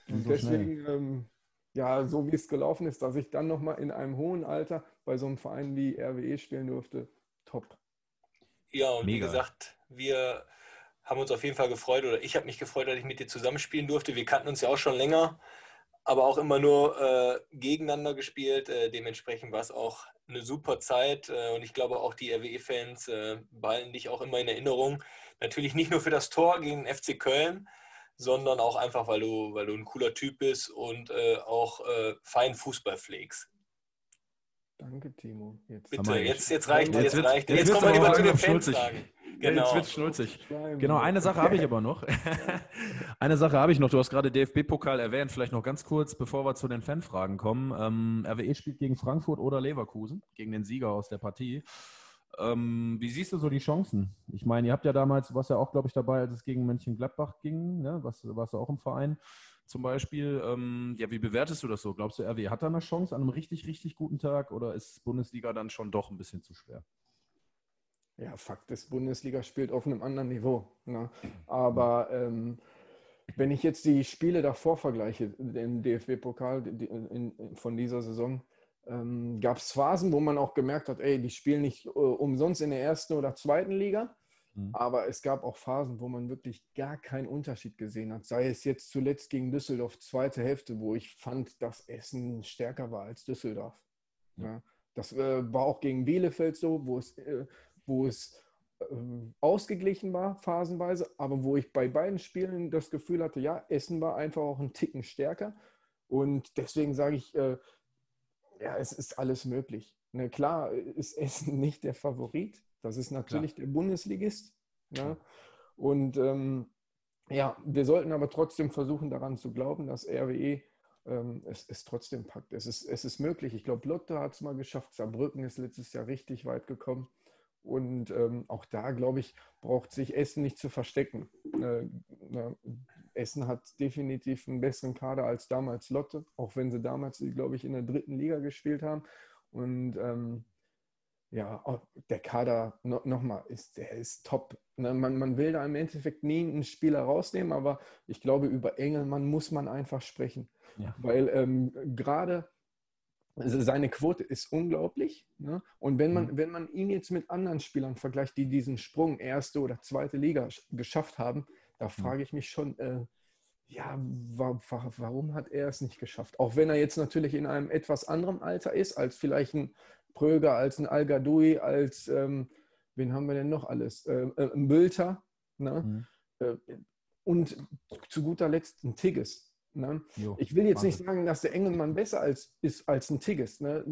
Und so deswegen, ähm, ja, so wie es gelaufen ist, dass ich dann nochmal in einem hohen Alter bei so einem Verein wie RWE spielen durfte, top.
Ja, und Mega. wie gesagt, wir haben uns auf jeden Fall gefreut oder ich habe mich gefreut, dass ich mit dir zusammenspielen durfte. Wir kannten uns ja auch schon länger, aber auch immer nur äh, gegeneinander gespielt. Äh, dementsprechend war es auch eine super Zeit äh, und ich glaube auch die RWE-Fans äh, behalten dich auch immer in Erinnerung. Natürlich nicht nur für das Tor gegen den FC Köln, sondern auch einfach, weil du, weil du ein cooler Typ bist und äh, auch äh, fein Fußball pflegst.
Danke, Timo.
Jetzt Bitte, jetzt, jetzt reicht es. Jetzt, jetzt, jetzt, jetzt kommen wir lieber zu den Fanfragen.
Genau. Jetzt wird schnulzig. Genau, eine Sache habe ich aber noch. eine Sache habe ich noch. Du hast gerade DFB-Pokal erwähnt. Vielleicht noch ganz kurz, bevor wir zu den Fanfragen kommen. Ähm, RWE spielt gegen Frankfurt oder Leverkusen, gegen den Sieger aus der Partie. Ähm, wie siehst du so die Chancen? Ich meine, ihr habt ja damals, was ja auch, glaube ich, dabei, als es gegen Mönchengladbach ging, ne? was warst du auch im Verein zum Beispiel. Ähm, ja, wie bewertest du das so? Glaubst du, RW hat da eine Chance an einem richtig, richtig guten Tag oder ist Bundesliga dann schon doch ein bisschen zu schwer?
Ja, Fakt ist, Bundesliga spielt auf einem anderen Niveau. Ne? Aber ähm, wenn ich jetzt die Spiele davor vergleiche, den DFB-Pokal von dieser Saison, ähm, gab es Phasen, wo man auch gemerkt hat, ey, die spielen nicht äh, umsonst in der ersten oder zweiten Liga. Mhm. Aber es gab auch Phasen, wo man wirklich gar keinen Unterschied gesehen hat. Sei es jetzt zuletzt gegen Düsseldorf, zweite Hälfte, wo ich fand, dass Essen stärker war als Düsseldorf. Mhm. Ja, das äh, war auch gegen Bielefeld so, wo es, äh, wo es äh, ausgeglichen war, phasenweise, aber wo ich bei beiden Spielen das Gefühl hatte, ja, Essen war einfach auch ein Ticken stärker. Und deswegen sage ich, äh, ja, es ist alles möglich. Ne, klar ist Essen nicht der Favorit. Das ist natürlich klar. der Bundesligist. Ne? Und ähm, ja, wir sollten aber trotzdem versuchen, daran zu glauben, dass RWE ähm, es, es trotzdem packt. Es ist, es ist möglich. Ich glaube, Lotte hat es mal geschafft. Saarbrücken ist letztes Jahr richtig weit gekommen. Und ähm, auch da, glaube ich, braucht sich Essen nicht zu verstecken. Äh, äh, Essen hat definitiv einen besseren Kader als damals Lotte, auch wenn sie damals, glaube ich, in der dritten Liga gespielt haben. Und ähm, ja, der Kader no, nochmal, ist, der ist top. Man, man will da im Endeffekt nie einen Spieler rausnehmen, aber ich glaube, über Engelmann muss man einfach sprechen. Ja. Weil ähm, gerade seine Quote ist unglaublich. Ne? Und wenn man, mhm. wenn man ihn jetzt mit anderen Spielern vergleicht, die diesen Sprung erste oder zweite Liga geschafft haben, da mhm. frage ich mich schon, äh, ja, wa wa warum hat er es nicht geschafft? Auch wenn er jetzt natürlich in einem etwas anderen Alter ist, als vielleicht ein Pröger, als ein al als, ähm, wen haben wir denn noch alles? Äh, äh, ein Bülter. Ne? Mhm. Äh, und zu guter Letzt ein Tigges. Ne? ich will jetzt nicht sagen, dass der Engelmann besser als, ist als ein Tigges. Ne?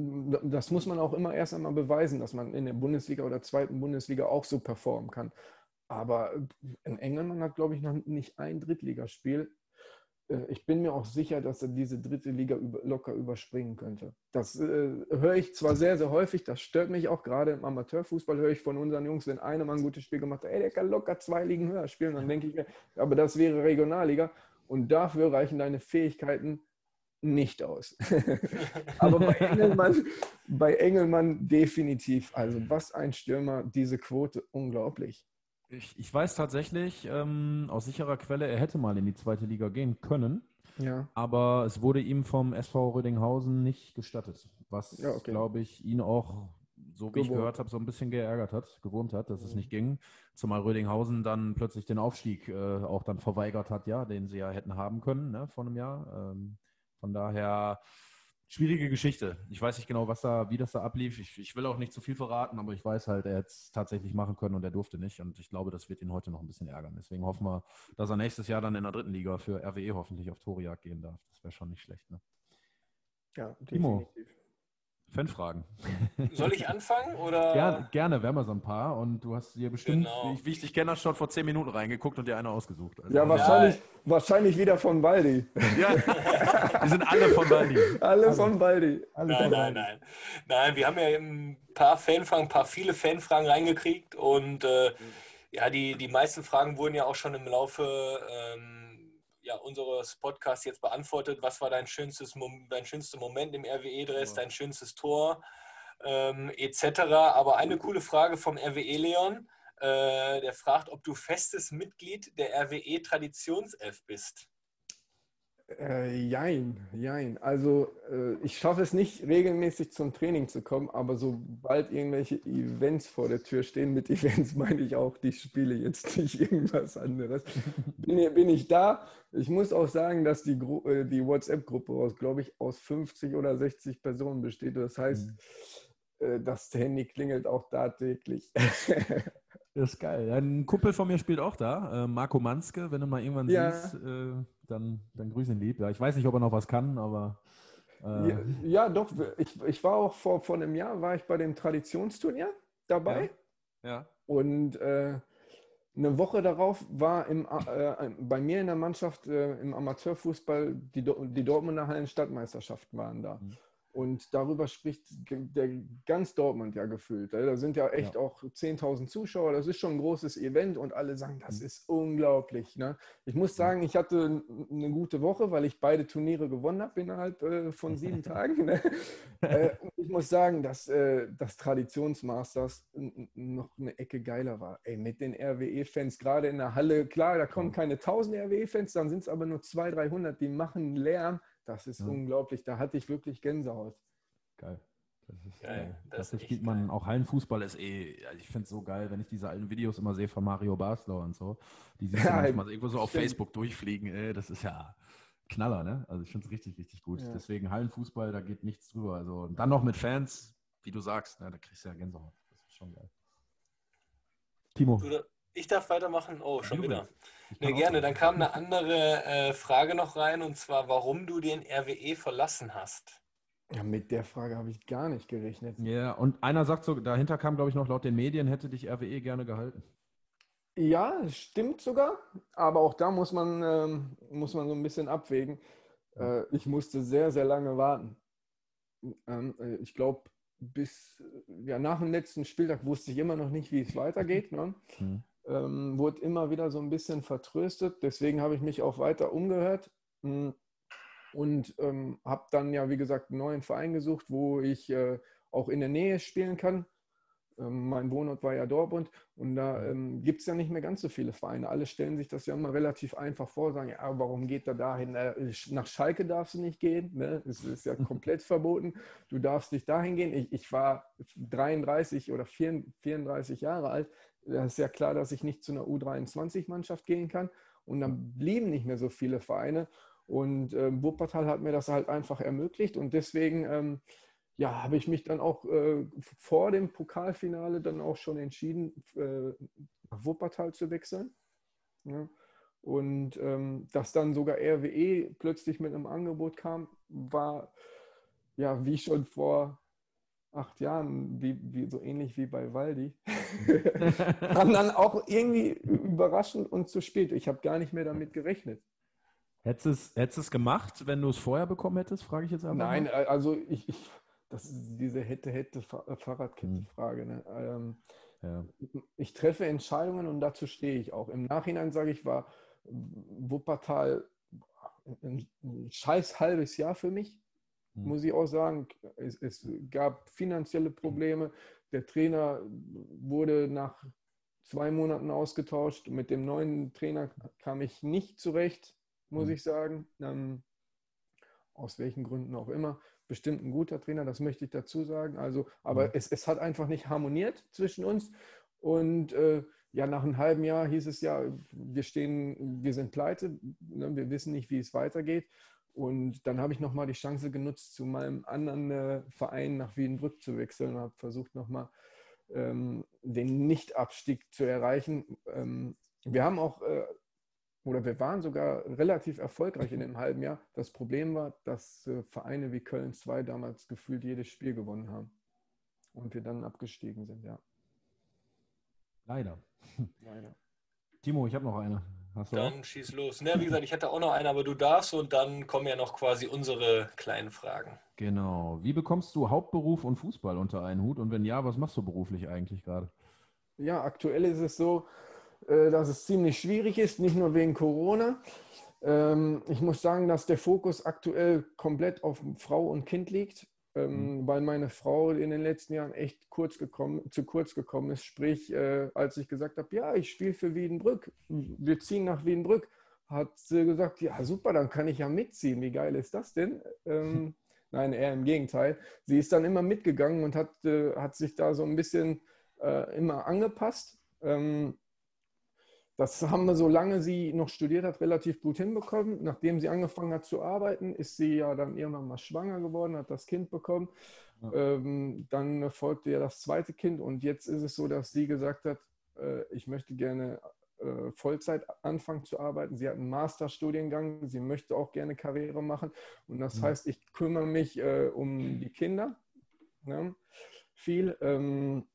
Das muss man auch immer erst einmal beweisen, dass man in der Bundesliga oder zweiten Bundesliga auch so performen kann. Aber ein Engelmann hat, glaube ich, noch nicht ein Drittligaspiel. Äh, ich bin mir auch sicher, dass er diese dritte Liga über, locker überspringen könnte. Das äh, höre ich zwar sehr, sehr häufig, das stört mich auch gerade im Amateurfußball, höre ich von unseren Jungs, wenn einer mal ein gutes Spiel gemacht hat, ey, der kann locker zwei Ligen höher spielen. Dann denke ich mir, aber das wäre Regionalliga. Und dafür reichen deine Fähigkeiten nicht aus. Aber bei Engelmann, bei Engelmann definitiv. Also was ein Stürmer, diese Quote, unglaublich.
Ich, ich weiß tatsächlich ähm, aus sicherer Quelle, er hätte mal in die zweite Liga gehen können. Ja. Aber es wurde ihm vom SV Rödinghausen nicht gestattet. Was, ja, okay. glaube ich, ihn auch so wie ich gehört habe, so ein bisschen geärgert hat, gewurmt hat, dass es nicht ging. Zumal Rödinghausen dann plötzlich den Aufstieg äh, auch dann verweigert hat, ja, den sie ja hätten haben können ne, vor einem Jahr. Ähm, von daher schwierige Geschichte. Ich weiß nicht genau, was da, wie das da ablief. Ich, ich will auch nicht zu viel verraten, aber ich weiß halt, er hätte es tatsächlich machen können und er durfte nicht. Und ich glaube, das wird ihn heute noch ein bisschen ärgern. Deswegen hoffen wir, dass er nächstes Jahr dann in der dritten Liga für RWE hoffentlich auf Toriak gehen darf. Das wäre schon nicht schlecht. Ne?
Ja, definitiv. Timo,
Fanfragen.
Soll ich anfangen? Oder?
Gerne, gerne, wir haben wir so ein paar. Und du hast dir bestimmt, genau. wie, ich dich kenne, schon vor zehn Minuten reingegugt und dir eine ausgesucht.
Also ja, wahrscheinlich, ja. wahrscheinlich wieder von Baldi. Ja,
wir sind alle von Baldi.
Alle von Baldi.
Alle nein, von nein, Baldi. nein. Nein, wir haben ja ein paar Fanfragen, ein paar viele Fanfragen reingekriegt. Und äh, ja, die, die meisten Fragen wurden ja auch schon im Laufe... Ähm, ja, unseres Podcasts jetzt beantwortet. Was war dein schönstes, dein schönster Moment im RWE-Dress, dein schönstes Tor ähm, etc. Aber eine coole Frage vom RWE Leon, äh, der fragt, ob du festes Mitglied der RWE Traditionself bist.
Äh, jein, jein. Also äh, ich schaffe es nicht, regelmäßig zum Training zu kommen, aber sobald irgendwelche Events vor der Tür stehen, mit Events meine ich auch, die Spiele jetzt nicht irgendwas anderes, bin, bin ich da. Ich muss auch sagen, dass die, äh, die WhatsApp-Gruppe aus, glaube ich, aus 50 oder 60 Personen besteht. Das heißt, mhm. äh, das Handy klingelt auch da täglich.
Das ist geil. Ein Kumpel von mir spielt auch da, äh, Marco Manske. Wenn du mal irgendwann ja. siehst, äh, dann, dann grüße ihn lieb. Ja, ich weiß nicht, ob er noch was kann, aber.
Äh, ja, ja, doch. Ich, ich war auch vor, vor einem Jahr war ich bei dem Traditionsturnier dabei.
Ja. ja.
Und äh, eine Woche darauf war im, äh, bei mir in der Mannschaft äh, im Amateurfußball die, die Dortmunder Hallen Stadtmeisterschaften waren da. Mhm. Und darüber spricht der ganz Dortmund ja gefühlt. Da sind ja echt ja. auch 10.000 Zuschauer. Das ist schon ein großes Event und alle sagen, das mhm. ist unglaublich. Ne? Ich muss sagen, ich hatte eine gute Woche, weil ich beide Turniere gewonnen habe innerhalb äh, von sieben Tagen. Ne? äh, ich muss sagen, dass äh, das Traditionsmasters noch eine Ecke geiler war. Ey, mit den RWE-Fans, gerade in der Halle, klar, da kommen keine 1000 RWE-Fans, dann sind es aber nur 200, 300, die machen Lärm das ist ja. unglaublich. Da hatte ich wirklich Gänsehaut.
Geil. Das ist geil. geil. Das Dafür spielt man geil. auch Hallenfußball ist eh, also ich finde es so geil, wenn ich diese alten Videos immer sehe von Mario Basler und so. Die siehst ja, manchmal irgendwo so auf stimmt. Facebook durchfliegen. Ey, das ist ja Knaller, ne? Also ich finde es richtig, richtig gut. Ja. Deswegen Hallenfußball, da geht nichts drüber. Also und dann noch mit Fans, wie du sagst, ne, da kriegst du ja Gänsehaut. Das ist schon geil.
Timo. Ich darf weitermachen. Oh, schon wieder. Ne, gerne. Dann kam eine andere äh, Frage noch rein und zwar, warum du den RWE verlassen hast.
Ja, mit der Frage habe ich gar nicht gerechnet.
Ja, und einer sagt so, dahinter kam, glaube ich, noch laut den Medien, hätte dich RWE gerne gehalten.
Ja, stimmt sogar. Aber auch da muss man, ähm, muss man so ein bisschen abwägen. Äh, ich musste sehr, sehr lange warten. Ähm, äh, ich glaube, bis ja, nach dem letzten Spieltag wusste ich immer noch nicht, wie es weitergeht. Ne? Mhm ähm, wurde immer wieder so ein bisschen vertröstet. Deswegen habe ich mich auch weiter umgehört hm, und ähm, habe dann ja, wie gesagt, einen neuen Verein gesucht, wo ich äh, auch in der Nähe spielen kann. Ähm, mein Wohnort war ja Dortmund und da ähm, gibt es ja nicht mehr ganz so viele Vereine. Alle stellen sich das ja immer relativ einfach vor, sagen, ja, warum geht er dahin? Äh, nach Schalke darfst du nicht gehen, ne? das ist ja komplett verboten. Du darfst nicht dahin gehen. Ich, ich war 33 oder 34 Jahre alt da ist ja klar, dass ich nicht zu einer U23-Mannschaft gehen kann. Und dann blieben nicht mehr so viele Vereine. Und ähm, Wuppertal hat mir das halt einfach ermöglicht. Und deswegen ähm, ja, habe ich mich dann auch äh, vor dem Pokalfinale dann auch schon entschieden, äh, nach Wuppertal zu wechseln. Ja. Und ähm, dass dann sogar RWE plötzlich mit einem Angebot kam, war ja wie schon vor acht Jahren, wie, wie, so ähnlich wie bei Waldi, kam dann auch irgendwie überraschend und zu spät. Ich habe gar nicht mehr damit gerechnet.
Hättest du es, gemacht, wenn du es vorher bekommen hättest, frage ich jetzt
einfach. Nein, mal. also ich, ich, das ist diese hätte, hätte äh, Fahrradkette-Frage. Ne? Ähm, ja. Ich treffe Entscheidungen und dazu stehe ich auch. Im Nachhinein sage ich, war Wuppertal ein, ein scheiß halbes Jahr für mich hm. muss ich auch sagen. Es, es, gab finanzielle Probleme. Der Trainer wurde nach zwei Monaten ausgetauscht. Mit dem neuen Trainer kam ich nicht zurecht, muss mhm. ich sagen. Ähm, aus welchen Gründen auch immer. Bestimmt ein guter Trainer, das möchte ich dazu sagen. Also, aber mhm. es, es hat einfach nicht harmoniert zwischen uns. Und äh, ja, nach einem halben Jahr hieß es ja, wir stehen, wir sind pleite, ne, wir wissen nicht, wie es weitergeht. Und dann habe ich nochmal die Chance genutzt, zu meinem anderen äh, Verein nach Wiedenbrück zu wechseln und habe versucht, nochmal ähm, den Nicht-Abstieg zu erreichen. Ähm, wir haben auch, äh, oder wir waren sogar relativ erfolgreich in dem halben Jahr. Das Problem war, dass äh, Vereine wie Köln 2 damals gefühlt jedes Spiel gewonnen haben und wir dann abgestiegen sind, ja.
Leider. Leider. Timo, ich habe noch eine.
Dann schieß los. Na, wie gesagt, ich hatte auch noch eine, aber du darfst und dann kommen ja noch quasi unsere kleinen Fragen.
Genau. Wie bekommst du Hauptberuf und Fußball unter einen Hut? Und wenn ja, was machst du beruflich eigentlich gerade?
Ja, aktuell ist es so, äh, dass es ziemlich schwierig ist, nicht nur wegen Corona. Ähm, ich muss sagen, dass der Fokus aktuell komplett auf Frau und Kind liegt ähm, mhm. weil meine Frau in den letzten Jahren echt kurz gekommen, zu kurz gekommen ist. Sprich, äh, als ich gesagt habe, ja, ich spiele für Wiedenbrück, wir ziehen nach Wiedenbrück, hat sie gesagt, ja super, dann kann ich ja mitziehen. Wie geil ist das denn? Ähm, nein, eher im Gegenteil. Sie ist dann immer mitgegangen und hat, äh, hat sich da so ein bisschen äh, immer angepasst. Ähm, das haben wir, solange sie noch studiert hat, relativ gut hinbekommen. Nachdem sie angefangen hat zu arbeiten, ist sie ja dann irgendwann mal schwanger geworden, hat das Kind bekommen. Ja. Ähm, dann folgte ja das zweite Kind und jetzt ist es so, dass sie gesagt hat, äh, ich möchte gerne äh, Vollzeit anfangen zu arbeiten. Sie hat einen Masterstudiengang, sie möchte auch gerne Karriere machen und das ja. heißt, ich kümmere mich äh, um die Kinder ne? viel. Ähm,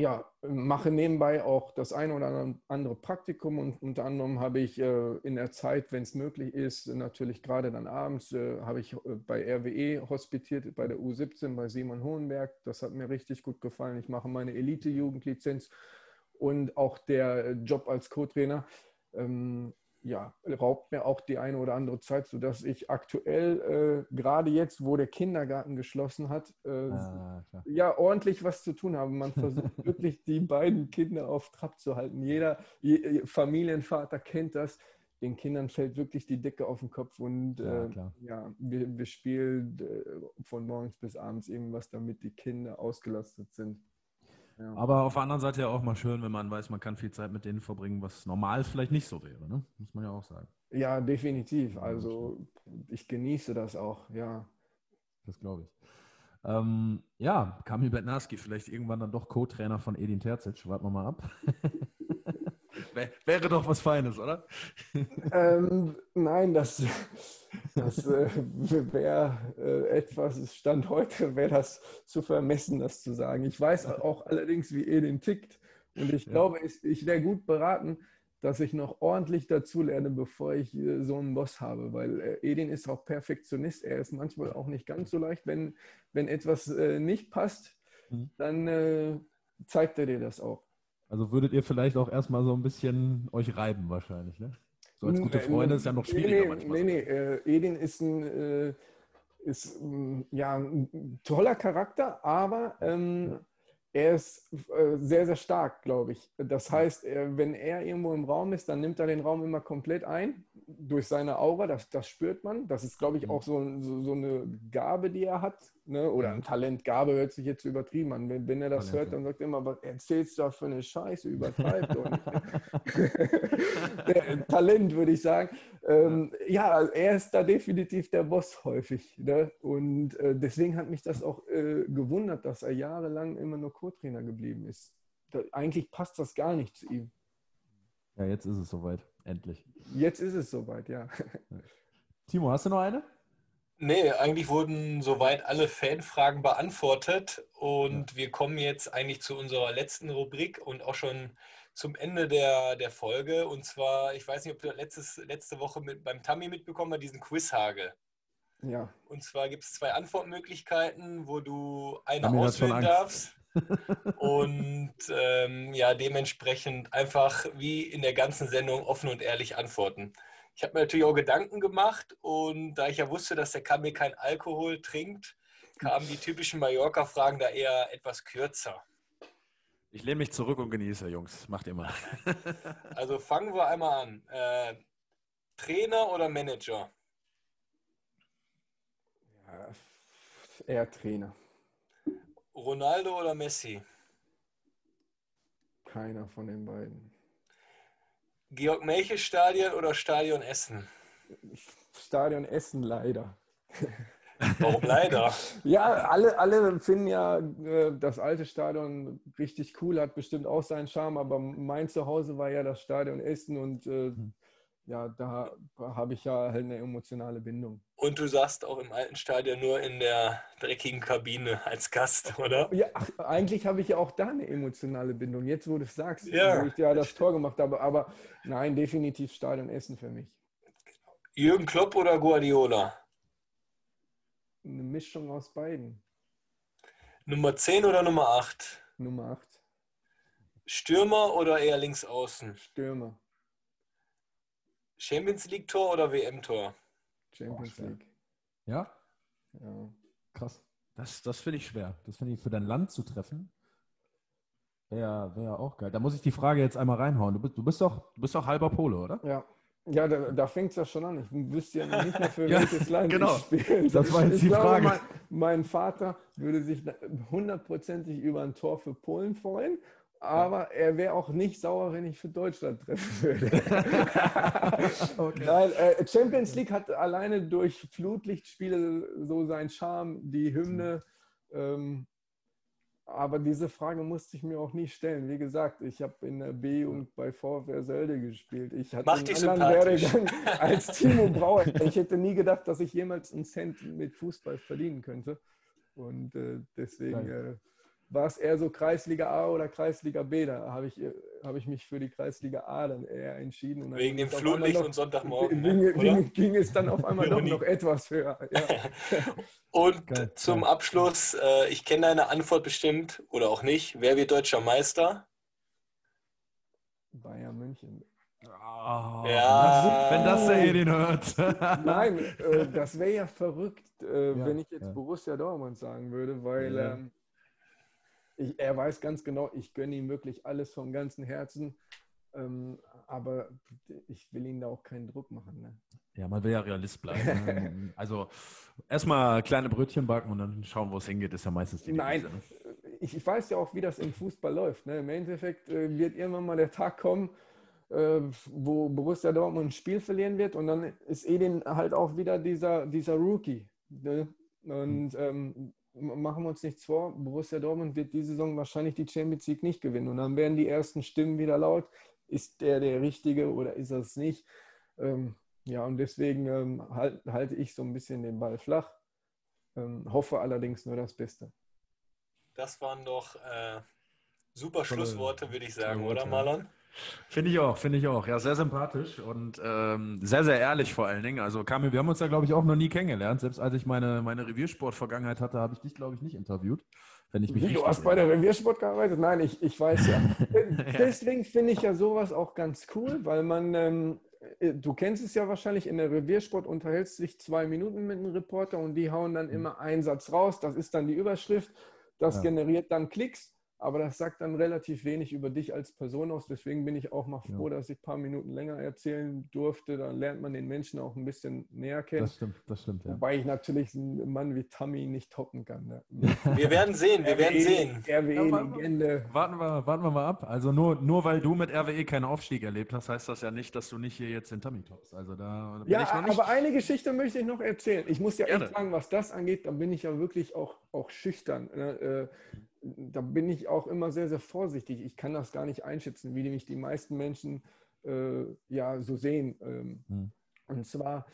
ja, mache nebenbei auch das eine oder andere Praktikum und unter anderem habe ich äh, in der Zeit, wenn es möglich ist, natürlich gerade dann abends, äh, habe ich äh, bei RWE hospitiert, bei der U17, bei Simon Hohenberg. Das hat mir richtig gut gefallen. Ich mache meine Elite-Jugendlizenz und auch der Job als Co-Trainer. Ähm, ja, raubt mir auch die eine oder andere Zeit, sodass ich aktuell, äh, gerade jetzt, wo der Kindergarten geschlossen hat, äh, ah, ja, ordentlich was zu tun habe. Man versucht wirklich, die beiden Kinder auf Trab zu halten. Jeder je, Familienvater kennt das. Den Kindern fällt wirklich die Decke auf den Kopf und ja, äh, ja wir, wir spielen äh, von morgens bis abends irgendwas, damit die Kinder ausgelastet sind.
Aber auf der anderen Seite ja auch mal schön, wenn man weiß, man kann viel Zeit mit denen verbringen, was normal vielleicht nicht so wäre, ne? muss man ja auch sagen.
Ja, definitiv. Also ich genieße das auch, ja.
Das glaube ich. Ähm, ja, Kamil Bednarski, vielleicht irgendwann dann doch Co-Trainer von Edin Terzic. Warten wir mal ab. Wäre doch was Feines, oder?
Ähm, nein, das, das äh, wäre äh, etwas, Stand heute wäre das zu vermessen, das zu sagen. Ich weiß auch allerdings, wie Edin tickt. Und ich ja. glaube, ich, ich wäre gut beraten, dass ich noch ordentlich dazu lerne, bevor ich äh, so einen Boss habe. Weil äh, Edin ist auch Perfektionist. Er ist manchmal auch nicht ganz so leicht. Wenn, wenn etwas äh, nicht passt, mhm. dann äh, zeigt er dir das auch.
Also würdet ihr vielleicht auch erstmal so ein bisschen euch reiben wahrscheinlich, ne? So als gute Freunde ist ja noch schwieriger
nee,
manchmal.
Nee, nee, äh, Edin ist ein, äh, ist, mm, ja, ein toller Charakter, aber ähm, ja. Er ist äh, sehr, sehr stark, glaube ich. Das heißt, wenn er irgendwo im Raum ist, dann nimmt er den Raum immer komplett ein durch seine Aura, das, das spürt man. Das ist, glaube ich, mhm. auch so, so, so, eine Gabe, die er hat. Ne? Oder ein Talent. Gabe hört sich jetzt übertrieben an. Wenn, wenn er das Talent, hört, dann sagt er immer, was erzählst du da für eine Scheiße? Übertreibt. Talent, würde ich sagen. Ähm, ja, er ist da definitiv der Boss häufig. Ne? Und äh, deswegen hat mich das auch äh, gewundert, dass er jahrelang immer nur Co-Trainer geblieben ist. Da, eigentlich passt das gar nicht zu ihm.
Ja, jetzt ist es soweit. Endlich.
Jetzt ist es soweit, ja.
Timo, hast du noch eine?
Nee, eigentlich wurden soweit alle Fanfragen beantwortet und ja. wir kommen jetzt eigentlich zu unserer letzten Rubrik und auch schon zum Ende der, der Folge. Und zwar, ich weiß nicht, ob du letztes, letzte Woche mit, beim Tammy mitbekommen hast, diesen Quizhagel.
Ja.
Und zwar gibt es zwei Antwortmöglichkeiten, wo du eine Tammy auswählen darfst. und ähm, ja, dementsprechend einfach wie in der ganzen Sendung offen und ehrlich antworten. Ich habe mir natürlich auch Gedanken gemacht und da ich ja wusste, dass der Kamil kein Alkohol trinkt, kamen die typischen Mallorca-Fragen da eher etwas kürzer.
Ich lehne mich zurück und genieße, Jungs. Macht ihr mal.
also fangen wir einmal an. Äh, Trainer oder Manager?
Ja, eher Trainer.
Ronaldo oder Messi?
Keiner von den beiden.
Georg Melche Stadion oder Stadion Essen?
Stadion Essen leider.
Warum leider?
ja, alle, alle finden ja äh, das alte Stadion richtig cool, hat bestimmt auch seinen Charme, aber mein Zuhause war ja das Stadion Essen und äh, hm ja, da habe ich ja halt eine emotionale Bindung.
Und du sagst auch im alten Stadion nur in der dreckigen Kabine als Gast, oder?
Ja, ach, eigentlich habe ich ja auch da eine emotionale Bindung. Jetzt, wo du es sagst, ja. wo ich ja das Tor gemacht habe. Aber nein, definitiv Stadion Essen für mich.
Jürgen Klopp oder Guardiola?
Eine Mischung aus beiden.
Nummer 10 oder Nummer 8?
Nummer 8.
Stürmer oder eher links außen?
Stürmer.
Champions League-Tor oder WM-Tor?
Champions oh, League.
Ja? Ja. Krass. Das, das finde ich schwer. Das finde ich für dein Land zu treffen. Wäre wär auch geil. Da muss ich die Frage jetzt einmal reinhauen. Du bist, du bist, doch, du bist doch halber Pole, oder?
Ja. Ja, da, da fängt es ja schon an. Ich wüsste ja nicht mehr, für ja, welches Land
genau.
ich spiele.
Das war jetzt ich die glaube, Frage.
Mein, mein, Vater würde sich hundertprozentig über ein Tor für Polen freuen, aber er wäre auch nicht sauer, wenn ich für Deutschland treffen würde. okay. Nein, äh, Champions League hat alleine durch Flutlichtspiele so seinen Charme. Die Hymne ähm, aber diese Frage musste ich mir auch nie stellen. Wie gesagt, ich habe in der B und bei VfR Sölde gespielt. Ich hatte
Macht einen anderen Werdegang
als Timo Brauer. Ich hätte nie gedacht, dass ich jemals einen Cent mit Fußball verdienen könnte. Und äh, deswegen äh, war es eher so Kreisliga A oder Kreisliga B. Da habe ich, hab ich mich für die Kreisliga A dann eher entschieden.
Wegen dem Flutlicht noch, und Sonntagmorgen.
Ne, ging, ging, ging, es dann auf einmal doch noch etwas höher. Ja.
und geil, zum geil. Abschluss, äh, ich kenne deine Antwort bestimmt oder auch nicht. Wer wird deutscher Meister?
Bayern München.
Oh, ja. Wenn das der Edin hört.
Nein, äh, das wäre ja verrückt, äh, ja, wenn ich jetzt ja. Borussia Dortmund sagen würde, weil ja. ähm, ich, er weiß ganz genau, ich gönne ihm wirklich alles vom ganzen Herzen. Ähm, aber ich will ihn da auch keinen Druck machen. Ne?
Ja, man will ja Realist bleiben. Ne? also erstmal kleine Brötchen backen und dann schauen, wo es hingeht, ist ja meistens die
Nein, Devise, ne? ich weiß ja auch, wie das im Fußball läuft. Ne? Im Endeffekt äh, wird irgendwann mal der Tag kommen, äh, wo Borussia Dortmund ein Spiel verlieren wird und dann ist Edin halt auch wieder dieser, dieser Rookie. Ne? Und ähm, machen wir uns nichts vor, Borussia Dortmund wird diese Saison wahrscheinlich die Champions League nicht gewinnen. Und dann werden die ersten Stimmen wieder laut. Ist der der Richtige oder ist er es nicht? Ähm, ja, und deswegen ähm, halt, halte ich so ein bisschen den Ball flach. Ähm, hoffe allerdings nur das Beste.
Das waren doch äh, super Schlussworte, würde ich sagen, oder Marlon?
Finde ich auch, finde ich auch. Ja, sehr sympathisch und ähm, sehr, sehr ehrlich vor allen Dingen. Also Kamil, wir haben uns ja, glaube ich, auch noch nie kennengelernt. Selbst als ich meine, meine Reviersport-Vergangenheit hatte, habe ich dich, glaube ich, nicht interviewt. Wenn ich mich
Wie, du hast bei der Reviersport gearbeitet? Nein, ich, ich weiß ja. Deswegen finde ich ja sowas auch ganz cool, weil man, ähm, äh, du kennst es ja wahrscheinlich, in der Reviersport unterhältst du dich zwei Minuten mit einem Reporter und die hauen dann mhm. immer einen Satz raus. Das ist dann die Überschrift. Das ja. generiert dann Klicks aber das sagt dann relativ wenig über dich als Person aus. Deswegen bin ich auch mal froh, ja. dass ich ein paar Minuten länger erzählen durfte. Dann lernt man den Menschen auch ein bisschen näher kennen.
Das stimmt, das stimmt.
Ja. Wobei ich natürlich einen Mann wie Tammy nicht toppen kann. Ne?
Wir werden sehen, wir werden sehen.
RWE-Legende.
Ja, warten, wir, warten wir mal ab. Also nur, nur weil du mit RWE keinen Aufstieg erlebt hast, heißt das ja nicht, dass du nicht hier jetzt den Tammy toppst. Also da
bin ja, ich noch nicht. aber eine Geschichte möchte ich noch erzählen. Ich muss ja Gerne. echt sagen, was das angeht, da bin ich ja wirklich auch, auch schüchtern. Ne? Da bin ich auch immer sehr, sehr vorsichtig. Ich kann das gar nicht einschätzen, wie mich die meisten Menschen äh, ja so sehen. Ähm, hm. Und zwar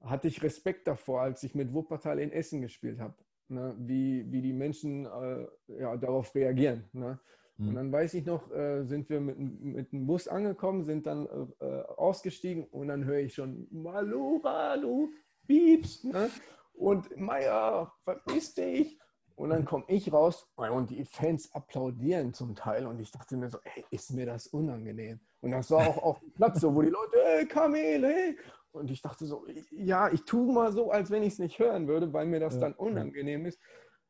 hatte ich Respekt davor, als ich mit Wuppertal in Essen gespielt habe, ne? wie, wie die Menschen äh, ja, darauf reagieren. Ne? Hm. Und dann weiß ich noch, äh, sind wir mit, mit dem Bus angekommen, sind dann äh, ausgestiegen und dann höre ich schon Malura, du Pieps. Ne? Und Meier, verpiss dich. Und dann komme ich raus und die Fans applaudieren zum Teil. Und ich dachte mir so, ey, ist mir das unangenehm? Und das war auch auf dem Platz so, wo die Leute, hey, Kamel, hey. Und ich dachte so, ja, ich tue mal so, als wenn ich es nicht hören würde, weil mir das ja, dann unangenehm ja. ist.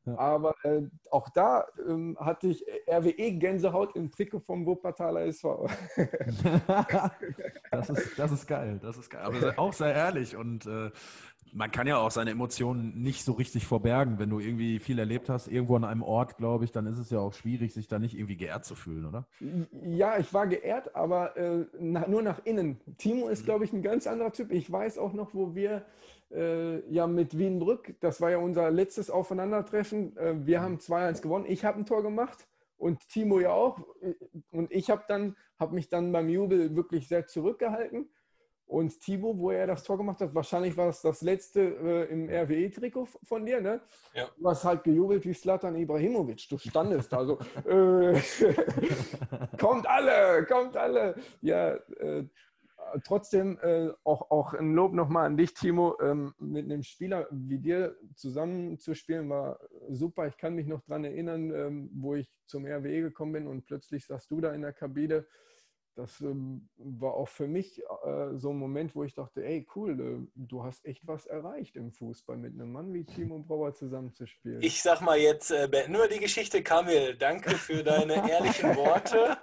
Ja. Aber äh, auch da ähm, hatte ich RWE-Gänsehaut im Trikot vom Wuppertaler SV.
das, ist, das ist geil, das ist geil. Aber auch sehr ehrlich und äh, man kann ja auch seine Emotionen nicht so richtig verbergen. Wenn du irgendwie viel erlebt hast, irgendwo an einem Ort, glaube ich, dann ist es ja auch schwierig, sich da nicht irgendwie geehrt zu fühlen, oder?
Ja, ich war geehrt, aber äh, na, nur nach innen. Timo ist, mhm. glaube ich, ein ganz anderer Typ. Ich weiß auch noch, wo wir äh, ja mit Wienbrück, das war ja unser letztes Aufeinandertreffen, äh, wir haben 2-1 gewonnen. Ich habe ein Tor gemacht und Timo ja auch. Und ich habe dann, habe mich dann beim Jubel wirklich sehr zurückgehalten und Thibaut, wo er das Tor gemacht hat, wahrscheinlich war es das letzte äh, im RWE-Trikot von dir, ne? Ja. Du hast halt gejubelt wie Slatan Ibrahimovic. Du standest da so. Äh, kommt alle, kommt alle. Ja, äh, trotzdem äh, auch, auch ein Lob nochmal an dich, Timo. Ähm, mit einem Spieler wie dir zusammen zu spielen war super. Ich kann mich noch daran erinnern, ähm, wo ich zum RWE gekommen bin und plötzlich saßt du da in der Kabine das ähm, war auch für mich äh, so ein Moment, wo ich dachte, ey, cool, äh, du hast echt was erreicht im Fußball, mit einem Mann wie Timo Brauer zusammenzuspielen.
Ich sag mal jetzt, äh, beenden wir die Geschichte. Kamil, danke für deine ehrlichen Worte.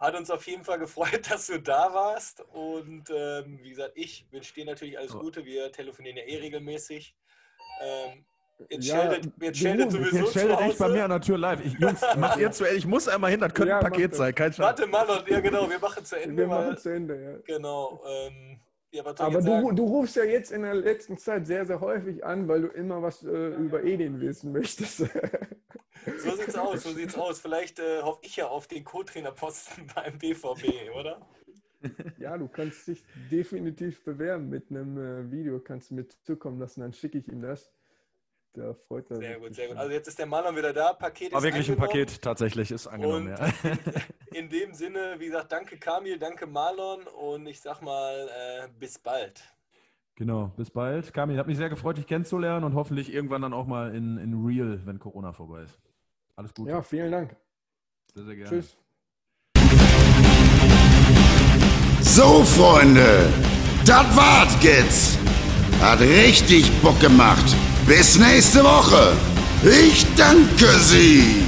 Hat uns auf jeden Fall gefreut, dass du da warst. Und ähm, wie gesagt, ich wünsche dir natürlich alles Gute. Wir telefonieren ja eh regelmäßig. Ähm, Jetzt ja, scheldet, jetzt scheldet sowieso
jetzt scheldet echt bei mir an der Tür live. Ich, Jungs, mach ihr zu Ende. Ich muss einmal hin, das könnte ja, ein Paket sein. Kein
Warte mal, ja genau, wir machen zu Ende.
Wir machen zu Ende, ja.
Genau. Ähm, ja,
Aber du, du, rufst ja jetzt in der letzten Zeit sehr, sehr häufig an, weil du immer was äh, über Edin wissen möchtest.
so sieht's aus, so sieht's aus. Vielleicht äh, hoffe ich ja auf den Co-Trainerposten beim BVB, oder?
Ja, du kannst dich definitiv bewerben mit einem äh, Video, kannst du mir zukommen lassen, dann schicke ich ihm das. Da freut er
Sehr gut, sehr gut. Also jetzt ist der Marlon wieder da. Paket
War wirklich ein Paket, tatsächlich ist angenommen,
und ja. In, in, dem Sinne, wie gesagt, danke Kamil, danke Marlon und ich sag mal, äh, bis bald.
Genau, bis bald. Kamil, hat mich sehr gefreut, dich kennenzulernen und hoffentlich irgendwann dann auch mal in, in Real, wenn Corona vorbei ist. Alles Gute.
Ja, vielen Dank.
Sehr, sehr gerne.
Tschüss.
So, Freunde, das war's jetzt. Hat richtig Bock gemacht. Bis nächste Woche. Ich danke Sie.